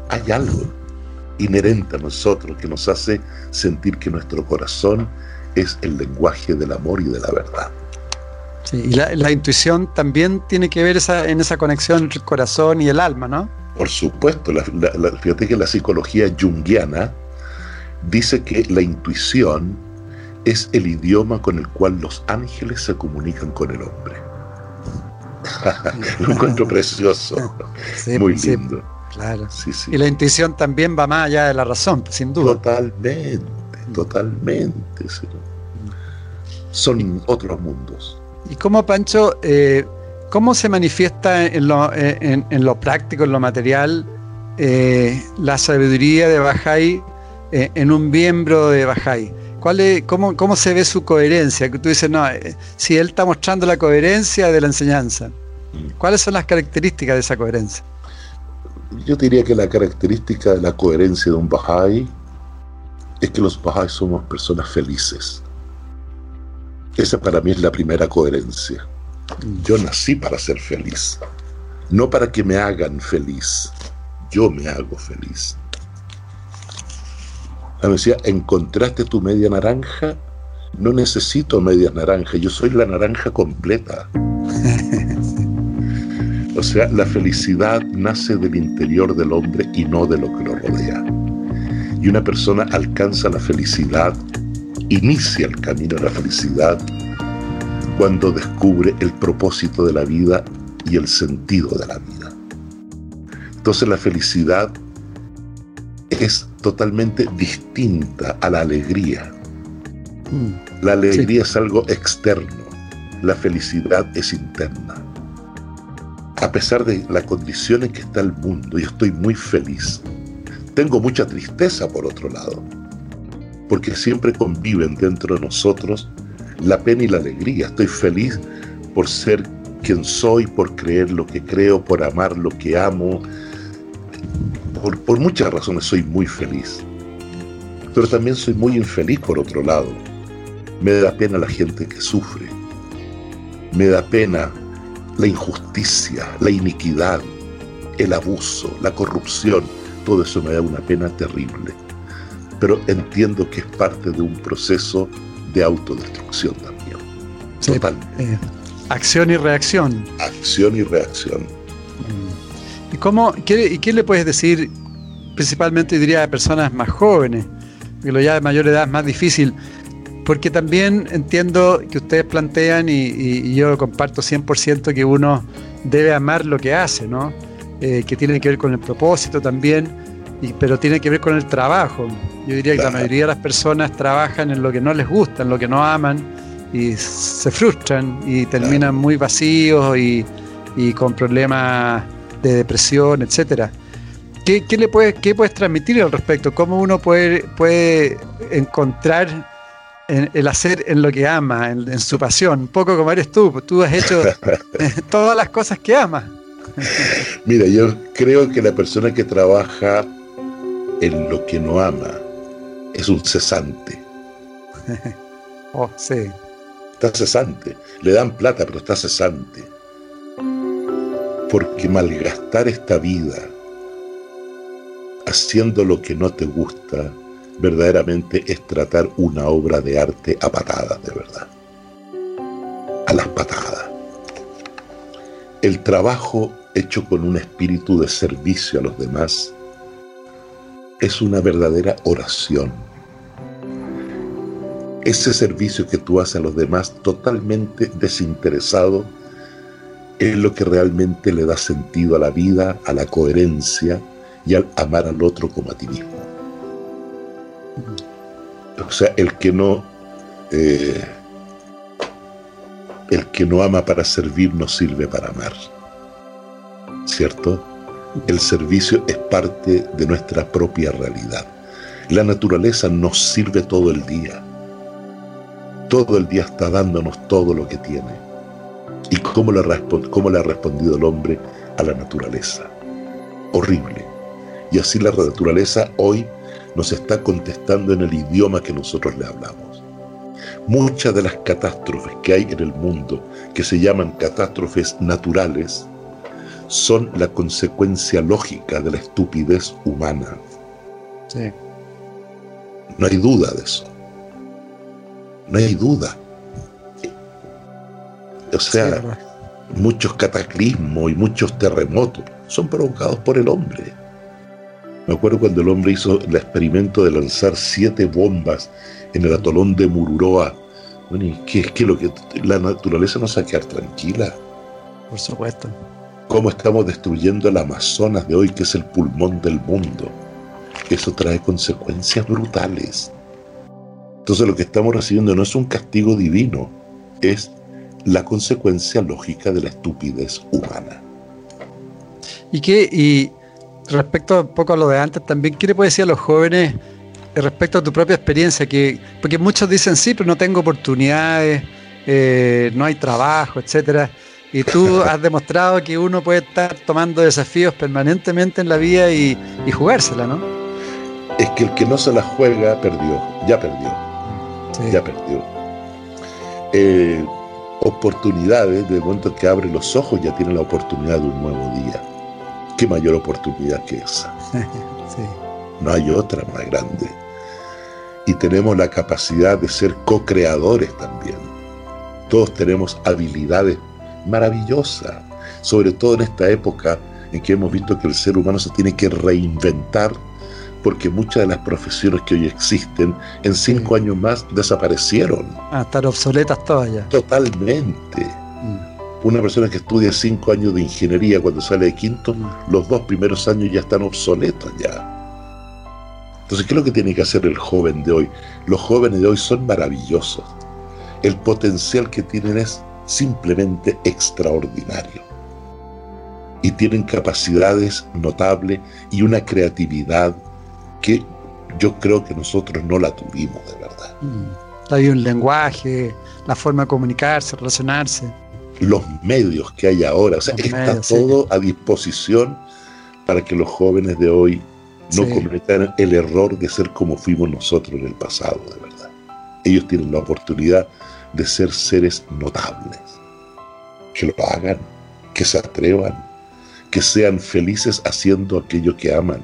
Hay algo inherente a nosotros que nos hace sentir que nuestro corazón es el lenguaje del amor y de la verdad y la, intuición también tiene que ver en esa conexión entre el corazón y el alma, ¿no? Por supuesto, fíjate que la psicología junguiana dice que la intuición es el idioma con el cual los ángeles se comunican con el hombre. Lo encuentro precioso, muy lindo. claro. Y la intuición también va más allá de la razón, sin duda. Totalmente, totalmente. Son otros mundos. ¿Y cómo, Pancho, eh, cómo se manifiesta en lo, eh, práctico, en lo material, eh, la sabiduría de Bajay en un miembro de Bajay? ¿Cuál cómo, ¿Cómo se ve su coherencia? Que tú dices, no, eh, si él está mostrando la coherencia de la enseñanza, ¿cuáles son las características de esa coherencia? Yo diría que la característica de la coherencia de un Bahá'í es que los Bahá'í somos personas felices. Esa para mí es la primera coherencia. Yo nací para ser feliz, no para que me hagan feliz. Yo me hago feliz. Me decía, ¿encontraste tu media naranja? No necesito media naranja, yo soy la naranja completa. o sea, la felicidad nace del interior del hombre y no de lo que lo rodea. Y una persona alcanza la felicidad, inicia el camino a la felicidad cuando descubre el propósito de la vida y el sentido de la vida. Entonces la felicidad es totalmente distinta a la alegría. Mm. La alegría es algo externo, la felicidad es interna. A pesar de la condición en que está el mundo, y estoy muy feliz. Tengo mucha tristeza por otro lado, porque siempre conviven dentro de nosotros la pena y la alegría. Estoy feliz por ser quien soy, por creer lo que creo, por amar lo que amo, por, muchas razones soy muy feliz. Pero también soy muy infeliz por otro lado. Me da pena la gente que sufre. Me da pena la injusticia, la iniquidad, el abuso, la corrupción. Todo eso me da una pena terrible. Pero entiendo que es parte de un proceso de autodestrucción también. Eh, acción y reacción. Acción y reacción. ¿Y, cómo, qué, ¿Y qué le puedes decir principalmente diría a personas más jóvenes? Que lo ya de mayor edad es más difícil. Porque también entiendo que ustedes plantean y, yo comparto 100% que uno debe amar lo que hace, ¿no? Eh, que tiene que ver con el propósito también, y, pero tiene que ver con el trabajo. Yo diría que la mayoría de las personas trabajan en lo que no les gusta, en lo que no aman, y se frustran y terminan muy vacíos y, y con problemas de depresión, etcétera. ¿Qué, le puedes, qué puedes transmitir al respecto? ¿Cómo uno puede, puede encontrar el hacer en lo que ama, en, su pasión? Un poco como eres tú, tú has hecho todas las cosas que amas. Mira, yo creo que la persona que trabaja en lo que no ama es un cesante. oh, sí. Está cesante. Le dan plata, pero está cesante. Porque malgastar esta vida haciendo lo que no te gusta, verdaderamente es tratar una obra de arte a patadas, de verdad. A las patadas. El trabajo hecho con un espíritu de servicio a los demás es una verdadera oración. Ese servicio que tú haces a los demás totalmente desinteresado es lo que realmente le da sentido a la vida, a la coherencia y al amar al otro como a ti mismo. O sea, el que no eh, el que no ama para servir no sirve para amar. ¿Cierto? El servicio es parte de nuestra propia realidad. La naturaleza nos sirve todo el día. Todo el día está dándonos todo lo que tiene. ¿Y cómo le, ha respondido el hombre a la naturaleza? Horrible y así la naturaleza hoy nos está contestando en el idioma que nosotros le hablamos. Muchas de las catástrofes que hay en el mundo, que se llaman catástrofes naturales, son la consecuencia lógica de la estupidez humana. Sí. No hay duda de eso. No hay duda. O sea, muchos cataclismos y muchos terremotos son provocados por el hombre. Me acuerdo cuando el hombre hizo el experimento de lanzar siete bombas en el atolón de Mururoa. Bueno, ¿y qué es que lo que la naturaleza no se va a quedar tranquila? Por supuesto. ¿Cómo estamos destruyendo el Amazonas de hoy, que es el pulmón del mundo? Eso trae consecuencias brutales. Entonces lo que estamos recibiendo no es un castigo divino, es la consecuencia lógica de la estupidez humana. ¿Y qué, y respecto un poco a lo de antes, también, ¿qué le puede decir a los jóvenes respecto a tu propia experiencia, que, porque muchos dicen sí, pero no tengo oportunidades, eh, no hay trabajo, etcétera. Y tú has demostrado que uno puede estar tomando desafíos permanentemente en la vida y, jugársela, ¿no? Es que el que no se la juega perdió, ya perdió, ya perdió. Eh, oportunidades, de momento que abre los ojos ya tiene la oportunidad de un nuevo día. ¿Qué mayor oportunidad que esa? No hay otra más grande. Y tenemos la capacidad de ser co-creadores también. Todos tenemos habilidades maravillosas, sobre todo en esta época en que hemos visto que el ser humano se tiene que reinventar porque muchas de las profesiones que hoy existen en cinco años más desaparecieron. Ah, están obsoletas todas ya. Totalmente. Mm. Una persona que estudia cinco años de ingeniería cuando sale de quinto, mm. los dos primeros años ya están obsoletos ya. Entonces, ¿qué es lo que tiene que hacer el joven de hoy? Los jóvenes de hoy son maravillosos. El potencial que tienen es simplemente extraordinario. Y tienen capacidades notables y una creatividad que yo creo que nosotros no la tuvimos de verdad. Mm. Hay un lenguaje, la forma de comunicarse, relacionarse. Los medios que hay ahora, o sea, está todo a disposición para que los jóvenes de hoy no cometan el error de ser como fuimos nosotros en el pasado, de verdad. Ellos tienen la oportunidad de ser seres notables. Que lo hagan, que se atrevan, que sean felices haciendo aquello que aman.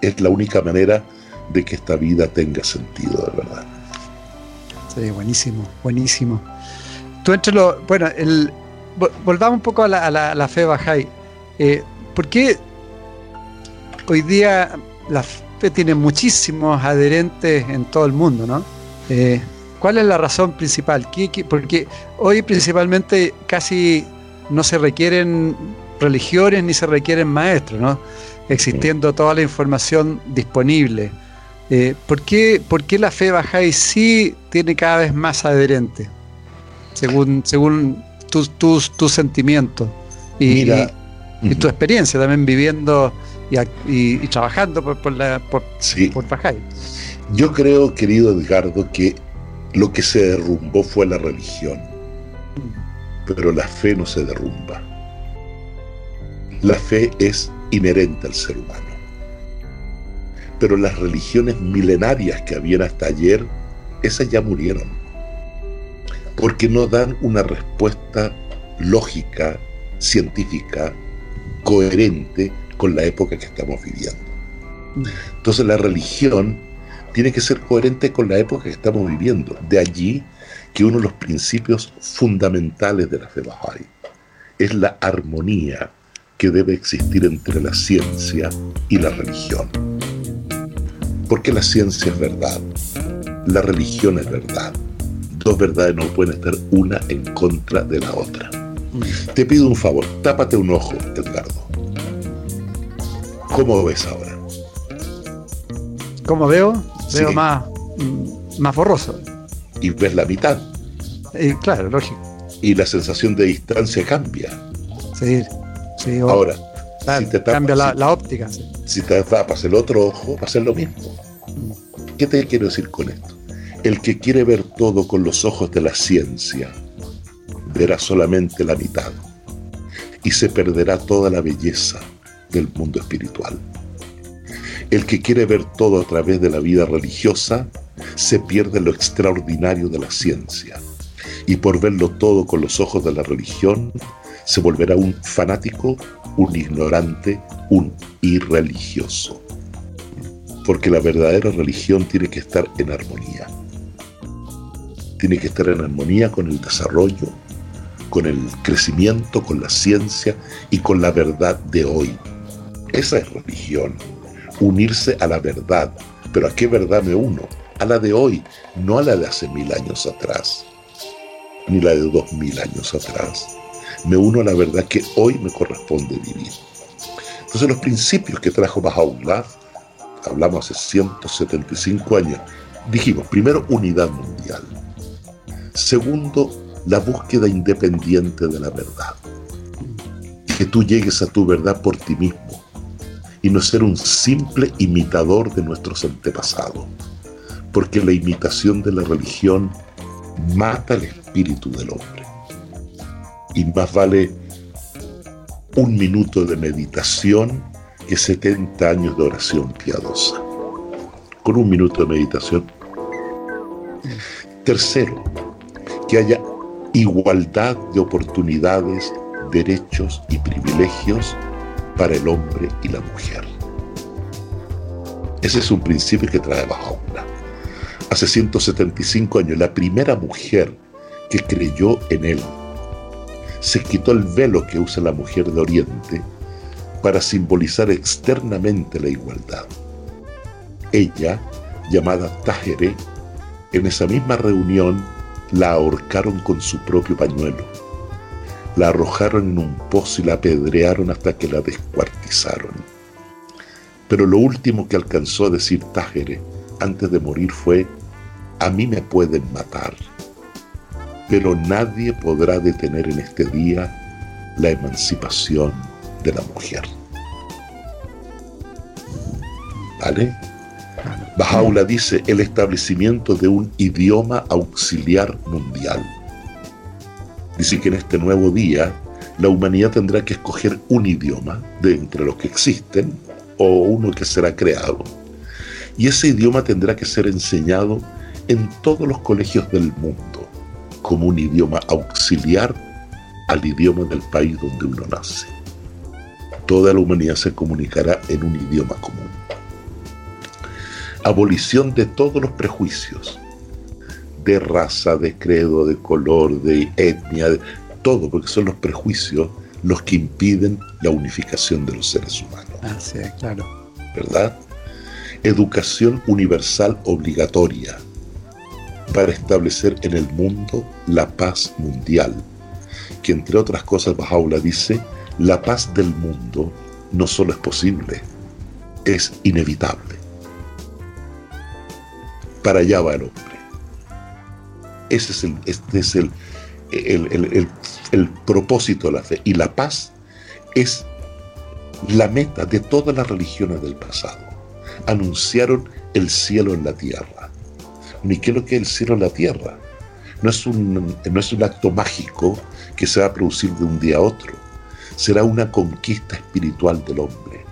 Es la única manera de que esta vida tenga sentido, de verdad. Sí, buenísimo, buenísimo. Tú entre bueno, volvamos un poco a la, fe Bajay. Eh, ¿Por qué hoy día la fe tiene muchísimos adherentes en todo el mundo, ¿no? Eh, ¿Cuál es la razón principal? porque hoy principalmente casi no se requieren religiones ni se requieren maestros, ¿no? Existiendo toda la información disponible. Eh, ¿por, qué, la fe y sí tiene cada vez más adherentes? Según, según tus tu, sentimientos y, y, tu experiencia también viviendo y, trabajando por, por, la, por, Yo creo, querido Edgardo, que lo que se derrumbó fue la religión, pero la fe no se derrumba. La fe es inherente al ser humano. Pero las religiones milenarias que habían hasta ayer, esas ya murieron. Porque no dan una respuesta lógica, científica, coherente con la época que estamos viviendo. Entonces la religión tiene que ser coherente con la época que estamos viviendo. De allí que uno de los principios fundamentales de la fe Bahá'í es la armonía que debe existir entre la ciencia y la religión. Porque la ciencia es verdad, la religión es verdad. Dos verdades no pueden estar una en contra de la otra. Te pido un favor, tápate un ojo, Edgardo. ¿Cómo ves ahora? ¿Cómo veo? Veo más, más borroso. Y ves la mitad. claro, lógico. Y la sensación de distancia cambia. Sí, sí. Ahora, si te cambia la, óptica. Si te tapas el otro ojo, va a ser lo mismo. ¿Qué te quiero decir con esto? El que quiere ver todo con los ojos de la ciencia, verá solamente la mitad y se perderá toda la belleza del mundo espiritual. El que quiere ver todo a través de la vida religiosa se pierde lo extraordinario de la ciencia y por verlo todo con los ojos de la religión se volverá un fanático, un ignorante, un irreligioso. Porque la verdadera religión tiene que estar en armonía. Tiene que estar en armonía con el desarrollo, con el crecimiento, con la ciencia y con la verdad de hoy. Esa es religión, unirse a la verdad. Pero ¿a qué verdad me uno? A la de hoy, no a la de hace mil años atrás, ni la de dos mil años atrás. Me uno a la verdad que hoy me corresponde vivir. Entonces los principios que trajo Baha'u'llah, hablamos hace 175 años, dijimos, primero, unidad mundial. Segundo, la búsqueda independiente de la verdad. Que tú llegues a tu verdad por ti mismo y no ser un simple imitador de nuestros antepasados. porque la imitación de la religión mata el espíritu del hombre. Y más vale un minuto de meditación que 70 años de oración piadosa. Con un minuto de meditación. Tercero, que haya igualdad de oportunidades, derechos y privilegios para el hombre y la mujer. Ese es un principio que trae Bahá'u'lláh. Hace 175 años, la primera mujer que creyó en él se quitó el velo que usa la mujer de Oriente para simbolizar externamente la igualdad. Ella, llamada Tajere, en esa misma reunión la ahorcaron con su propio pañuelo. La arrojaron en un pozo y la apedrearon hasta que la descuartizaron. Pero lo último que alcanzó a decir Tajere antes de morir fue, a mí me pueden matar, pero nadie podrá detener en este día la emancipación de la mujer. ¿Vale? Bajaula dice el establecimiento de un idioma auxiliar mundial. Dice que en este nuevo día la humanidad tendrá que escoger un idioma de entre los que existen o uno que será creado. Y ese idioma tendrá que ser enseñado en todos los colegios del mundo como un idioma auxiliar al idioma del país donde uno nace. Toda la humanidad se comunicará en un idioma común. Abolición de todos los prejuicios, de raza, de credo, de color, de etnia, de todo, porque son los prejuicios los que impiden la unificación de los seres humanos. Ah, sí, claro. ¿Verdad? Educación universal obligatoria para establecer en el mundo la paz mundial, que entre otras cosas Bajaula dice, la paz del mundo no solo es posible, es inevitable. Para allá va el hombre. Ese es el, este es el, el, el propósito de la fe. Y la paz es la meta de todas las religiones del pasado. Anunciaron el cielo en la tierra. Ni qué es lo que es el cielo en la tierra. No es, un, no es un acto mágico que se va a producir de un día a otro. Será una conquista espiritual del hombre.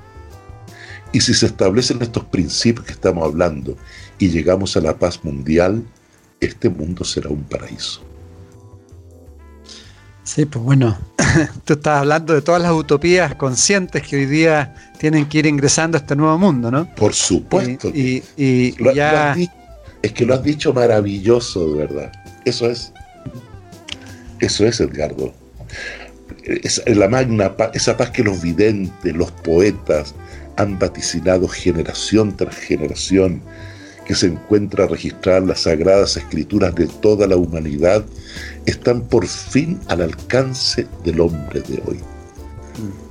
Y si se establecen estos principios que estamos hablando y llegamos a la paz mundial, este mundo será un paraíso. Sí, pues bueno, tú estás hablando de todas las utopías conscientes que hoy día tienen que ir ingresando a este nuevo mundo, ¿no? Por supuesto. Y, y, Lo- ya... lo es que lo has dicho maravilloso, de verdad. Eso es. Eso es, Edgardo. Es la magna paz, esa paz que los videntes, los poetas han vaticinado generación tras generación, que se encuentra registrada en las sagradas escrituras de toda la humanidad, están por fin al alcance del hombre de hoy.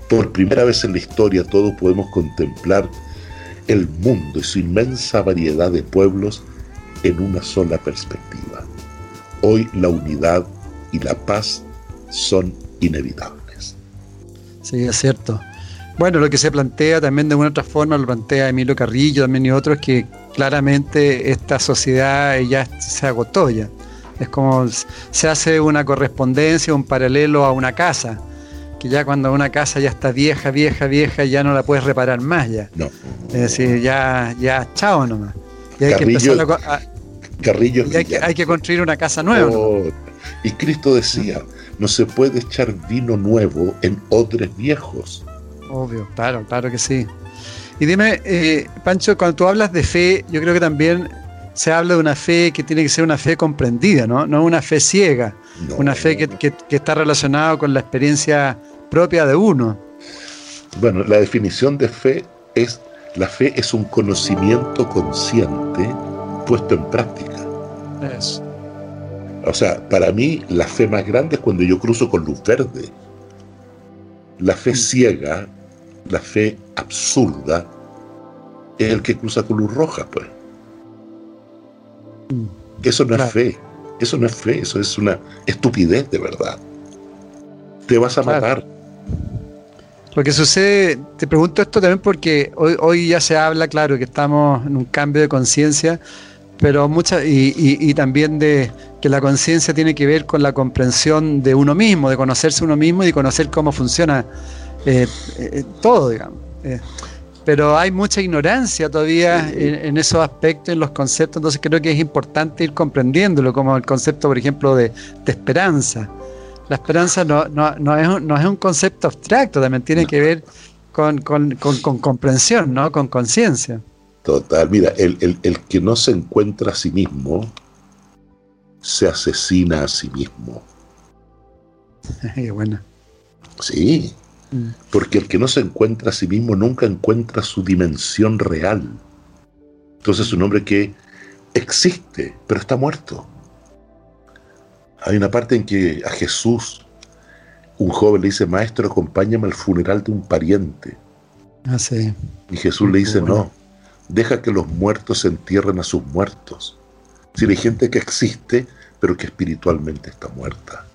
Por primera vez en la historia todos podemos contemplar el mundo y su inmensa variedad de pueblos en una sola perspectiva. Hoy la unidad y la paz son inevitables. Sí, es cierto. Bueno, lo que se plantea también de una otra forma, lo plantea Emilio Carrillo también y otros, que claramente esta sociedad ya se agotó ya. Es como se hace una correspondencia, un paralelo a una casa, que ya cuando una casa ya está vieja, vieja, vieja, ya no la puedes reparar más ya. No. Es decir, ya, ya, chao nomás. Y hay que Carrillo- empezar a co- a- Carrillo es y hay que, brillante. hay que construir una casa nueva. ¿no? Oh, y Cristo decía, no se puede echar vino nuevo en odres viejos. Obvio, claro, claro que sí. Y dime, eh, Pancho, cuando tú hablas de fe, yo creo que también se habla de una fe que tiene que ser una fe comprendida, ¿no? No una fe ciega, No, una fe que, que- que está relacionada con la experiencia propia de uno. Bueno, la definición de fe es, la fe es un conocimiento consciente puesto en práctica. Eso. O sea, para mí la fe más grande es cuando yo cruzo con luz verde. La fe ciega, la fe absurda, es el que cruza luz roja, pues. Eso no Claro. es fe, eso no es fe, eso es una estupidez de verdad. Te vas a Claro. matar. Lo que sucede, te pregunto esto también porque hoy, hoy ya se habla, claro, que estamos en un cambio de conciencia, pero mucha, y, también de que la conciencia tiene que ver con la comprensión de uno mismo, de conocerse uno mismo y de conocer cómo funciona eh, eh, todo, digamos. Eh, pero hay mucha ignorancia todavía en, esos aspectos, en los conceptos, entonces creo que es importante ir comprendiéndolo, como el concepto, por ejemplo, de, esperanza. La esperanza no, no, es un, no, es un, concepto abstracto, también tiene que ver con, con, con comprensión, ¿no? con conciencia. Total, mira, el, que no se encuentra a sí mismo, se asesina a sí mismo. Qué buena. Sí. Porque el que no se encuentra a sí mismo nunca encuentra su dimensión real. Entonces es un hombre que existe, pero está muerto. Hay una parte en que a Jesús, un joven le dice, maestro, acompáñame al funeral de un pariente. Ah, sí. Y Jesús le dice, no, deja que los muertos se entierren a sus muertos. Si hay gente que existe, pero que espiritualmente está muerta.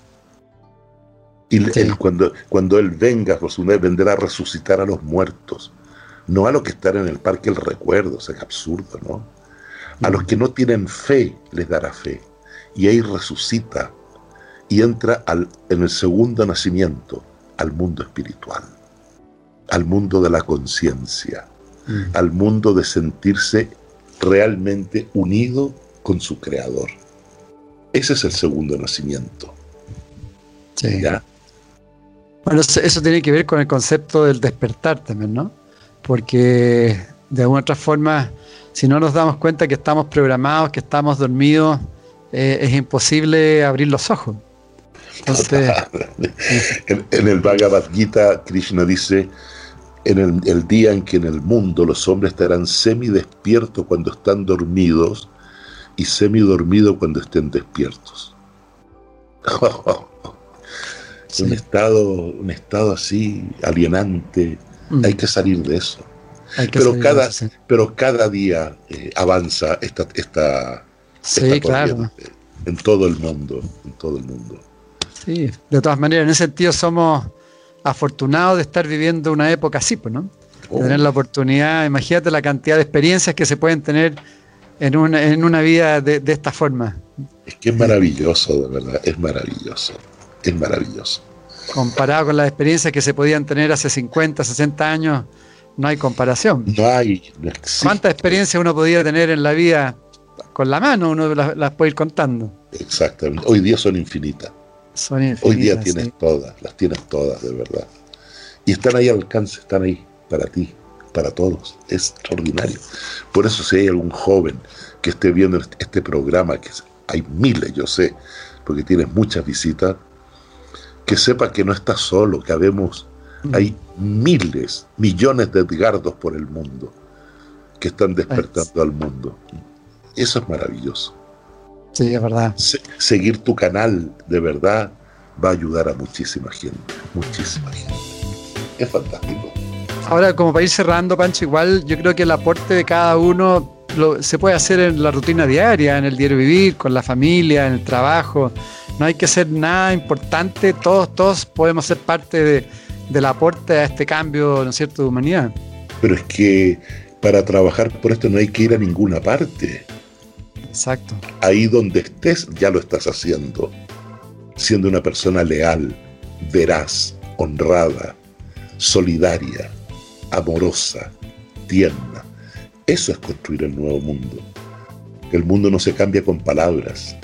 Y él, cuando, cuando Él venga, Josué vendrá a resucitar a los muertos. No a los que están en el parque el recuerdo, es absurdo, ¿no? A los que no tienen fe les dará fe. Y ahí resucita y entra al, en el segundo nacimiento al mundo espiritual, al mundo de la conciencia al mundo de sentirse realmente unido con su creador. Ese es el segundo nacimiento. Sí. Bueno, eso tiene que ver con el concepto del despertar también, ¿no? Porque de alguna otra forma, si no nos damos cuenta que estamos programados, que estamos dormidos, eh, es imposible abrir los ojos. Entonces, en, el Bhagavad Gita, Krishna dice, en el, día en que en el mundo los hombres estarán semi-despiertos cuando están dormidos y semi-dormidos cuando estén despiertos. Un, estado, un estado así alienante. Mm. Hay que salir de eso. pero, cada, pero cada día eh, avanza esta, esta, sí, claro. en todo el mundo. En todo el mundo. Sí, de todas maneras, en ese sentido somos afortunado de estar viviendo una época así, pues, ¿no? Oh. Tener la oportunidad, imagínate la cantidad de experiencias que se pueden tener en una, en una vida de, esta forma. Es que es maravilloso, de verdad, es maravilloso, es maravilloso. Comparado con las experiencias que se podían tener hace 50, 60 años, no hay comparación. No hay. No ¿Cuántas experiencias uno podía tener en la vida con la mano? Uno las, las puede ir contando. Exactamente. Hoy día son infinitas. Hoy día tienes todas, las tienes todas, de verdad. Y están ahí al alcance, están ahí para ti, para todos. Es extraordinario. Por eso si hay algún joven que esté viendo este, este programa, que hay miles, yo sé, porque tienes muchas visitas, que sepa que no está solo, que habemos, hay miles, millones de Edgardos por el mundo que están despertando al mundo. Eso es maravilloso. Sí, es verdad. seguir tu canal de verdad va a ayudar a muchísima gente, muchísima gente. Es fantástico. Ahora, como para ir cerrando, Pancho, igual yo creo que el aporte de cada uno se puede hacer en la rutina diaria, en el diario vivir, con la familia, en el trabajo. No hay que ser nada importante, todos, todos podemos ser parte de, del aporte a este cambio, ¿no es cierto?, de humanidad. Pero es que para trabajar por esto no hay que ir a ninguna parte. Exacto. Ahí donde estés ya lo estás haciendo, siendo una persona leal, veraz, honrada, solidaria, amorosa, tierna. Eso es construir el nuevo mundo. El mundo no se cambia con palabras.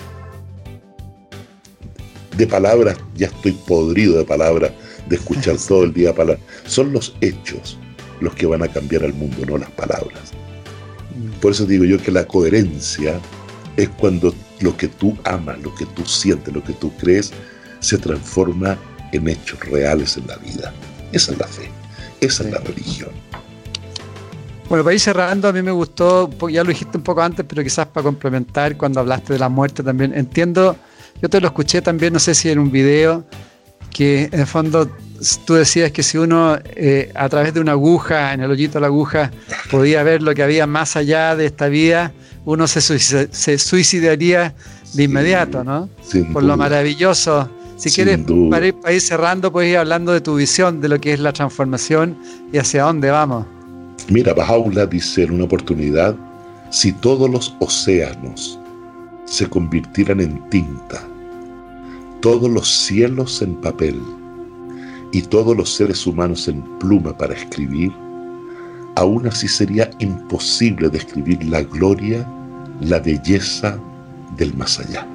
De palabras, ya estoy podrido de palabras, de escuchar todo el día palabras. Son los hechos los que van a cambiar el mundo, no las palabras. Por eso digo yo que la coherencia es cuando lo que tú amas, lo que tú sientes, lo que tú crees, se transforma en hechos reales en la vida. Esa es la fe, esa es la religión. Bueno, para ir cerrando, a mí me gustó, ya lo dijiste un poco antes, pero quizás para complementar cuando hablaste de la muerte también. Entiendo, yo te lo escuché también, no sé si en un video, que en el fondo tú decías que si uno eh, a través de una aguja, en el hoyito de la aguja, podía ver lo que había más allá de esta vida, uno se, suicidaría de inmediato, ¿no? Por lo maravilloso. Si quieres, para ir, para ir, cerrando, puedes ir hablando de tu visión de lo que es la transformación y hacia dónde vamos. Mira, Bajaula dice en una oportunidad Si todos los océanos se convirtieran en tinta, todos los cielos en papel y todos los seres humanos en pluma para escribir, aún así sería imposible describir la gloria, la belleza del más allá.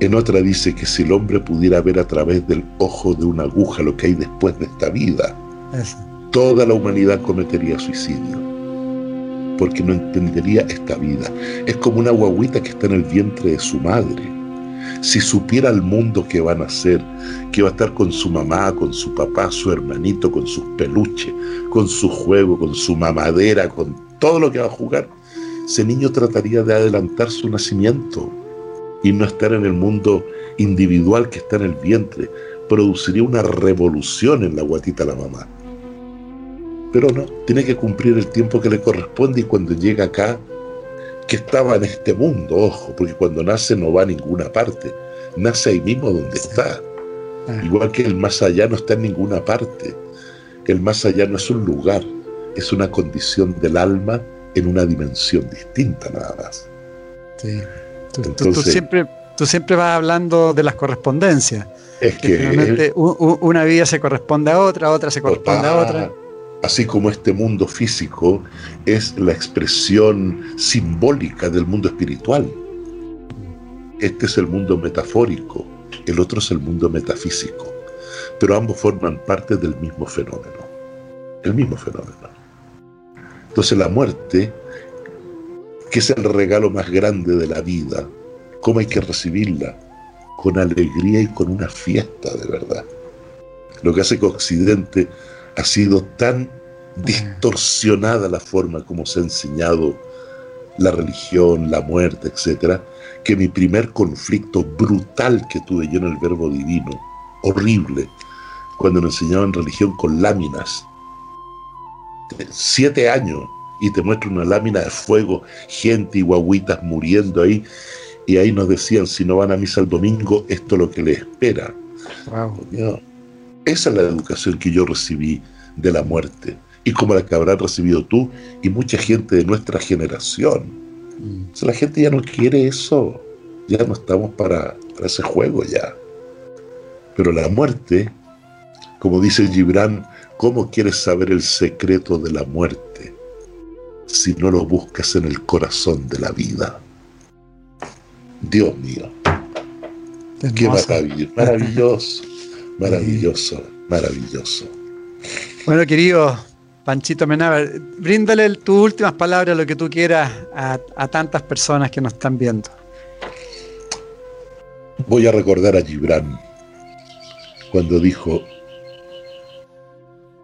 En otra dice que si el hombre pudiera ver a través del ojo de una aguja lo que hay después de esta vida, toda la humanidad cometería suicidio, porque no entendería esta vida. Es como una guaguita que está en el vientre de su madre. Si supiera el mundo que van a hacer, que va a estar con su mamá, con su papá, su hermanito, con sus peluches, con su juego, con su mamadera, con todo lo que va a jugar, ese niño trataría de adelantar su nacimiento y no estar en el mundo individual que está en el vientre. Produciría una revolución en la guatita la mamá. Pero no, tiene que cumplir el tiempo que le corresponde y cuando llega acá, que estaba en este mundo, ojo, porque cuando nace no va a ninguna parte, nace ahí mismo donde está. Ah. Igual que el más allá no está en ninguna parte. El más allá no es un lugar, es una condición del alma en una dimensión distinta nada más. Sí. Tú, siempre, tú siempre vas hablando de las correspondencias. Es que, una vida se corresponde a otra, otra se corresponde a otra. Así como este mundo físico es la expresión simbólica del mundo espiritual. Este es el mundo metafórico, el otro es el mundo metafísico, pero ambos forman parte del mismo fenómeno, el mismo fenómeno. Entonces la muerte que es el regalo más grande de la vida, cómo hay que recibirla, con alegría y con una fiesta de verdad. Lo que hace que Occidente ha sido tan distorsionada la forma como se ha enseñado la religión, la muerte, etcétera, que mi primer conflicto brutal que tuve yo en el verbo divino, horrible, cuando me enseñaban religión con láminas, siete años, y te muestra una lámina de fuego, gente y guaguitas muriendo ahí. Y ahí nos decían, si no van a misa el domingo, esto es lo que les espera. Esa es la educación que yo recibí de la muerte y como la que habrás recibido tú y mucha gente de nuestra generación. Mm. la gente ya no quiere eso, ya no estamos para, para ese juego ya. Pero la muerte, como dice Gibran, ¿cómo quieres saber el secreto de la muerte? si no lo buscas en el corazón de la vida. Dios mío. Qué maravilloso, maravilloso, maravilloso, maravilloso. Bueno, querido Panchito Menaba, bríndale tus últimas palabras, lo que tú quieras, a, a tantas personas que nos están viendo. Voy a recordar a Gibran cuando dijo,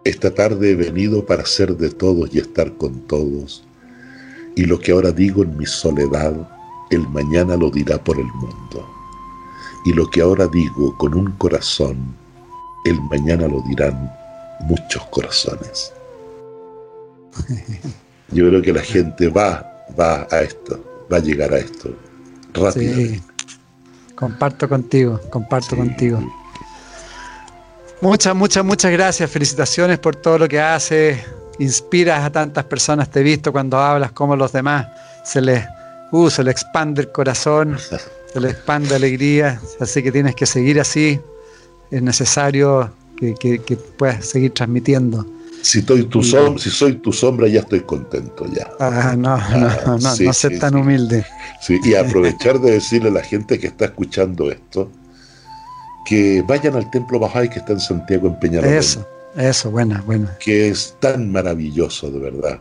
esta tarde he venido para ser de todos y estar con todos, y lo que ahora digo en mi soledad, el mañana lo dirá por el mundo. Y lo que ahora digo con un corazón, el mañana lo dirán muchos corazones. Yo creo que la gente va, va a esto, va a llegar a esto rápido. Sí. Comparto contigo, comparto contigo. Muchas, muchas, muchas gracias. Felicitaciones por todo lo que haces. Inspiras a tantas personas. Te he visto cuando hablas como los demás se les, uh, se les expande el corazón, se les expande alegría. Así que tienes que seguir así. Es necesario que, puedas seguir transmitiendo. Si, estoy tu sombra, si soy tu sombra, ya estoy contento ya. Ah, no, no, ah, no, no ser tan humilde. Sí, y aprovechar de decirle a la gente que está escuchando esto, que vayan al Templo Bajay que está en Santiago, en Peñalolén. Eso, eso, buena, buena. Que es tan maravilloso, de verdad.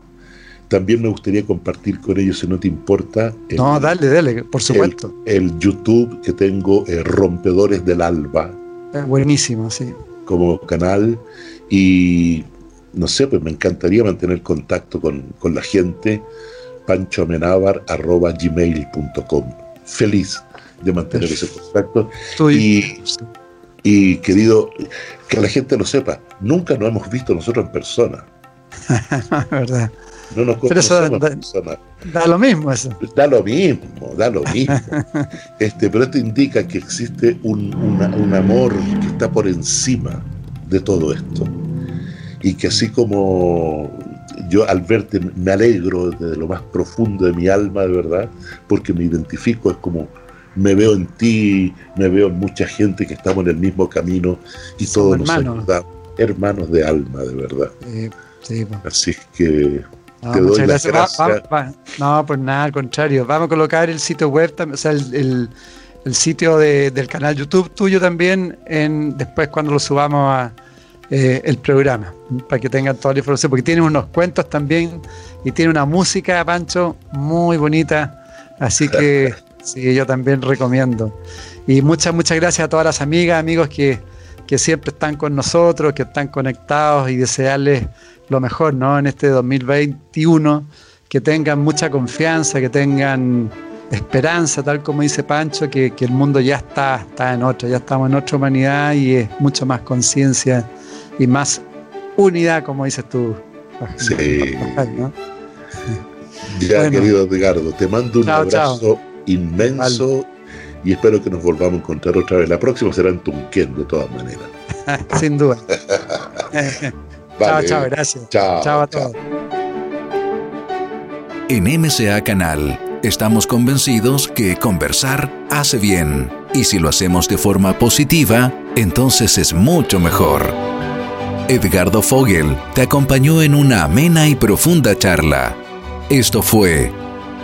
También me gustaría compartir con ellos, si no te importa. no, dale, dale, por supuesto. El, YouTube que tengo, eh, Rompedores del Alba. Buenísimo, sí. Como canal. Y no sé, pues me encantaría mantener contacto con, con la gente. panchoamenábar.gmail.com Feliz de mantener ese contacto. Y, querido, que la gente lo sepa, nunca nos hemos visto nosotros en persona. verdad. No nos conocemos da, en persona. Da lo mismo eso. Da lo mismo, da lo mismo. este, pero esto indica que existe un, un amor que está por encima de todo esto. Y que así como yo al verte me alegro desde lo más profundo de mi alma, de verdad, porque me identifico, es como me veo en ti, me veo en mucha gente que estamos en el mismo camino y todos nos ayudamos, hermanos de alma, de verdad. Sí, pues. Así que te doy las gracias. no, pues nada, al contrario. Vamos a colocar el sitio web, o sea, el, sitio del canal YouTube tuyo también, en, después cuando lo subamos a eh, el programa, para que tengan toda la información, porque tiene unos cuentos también y tiene una música, Pancho, muy bonita. Así que sí, yo también recomiendo. Y muchas, muchas gracias a todas las amigas, amigos que, que siempre están con nosotros, que están conectados y desearles lo mejor, ¿no? En este 2021, que tengan mucha confianza, que tengan esperanza, tal como dice Pancho, que, el mundo ya está, está en otra, ya estamos en otra humanidad y es mucho más conciencia y más unidad, como dices tú. Sí. Ya, querido Edgardo, te mando un abrazo inmenso y espero que nos volvamos a encontrar otra vez. La próxima será en Tunquén, de todas maneras. Sin duda. Chao, chao, gracias. Chao, a todos. En MCA Canal estamos convencidos que conversar hace bien y si lo hacemos de forma positiva, entonces es mucho mejor. Edgardo Fogel te acompañó en una amena y profunda charla. Esto fue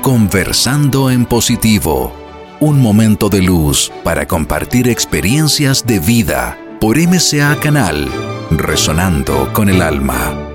Conversando en Positivo, un momento de luz para compartir experiencias de vida por MCA Canal resonando con el alma.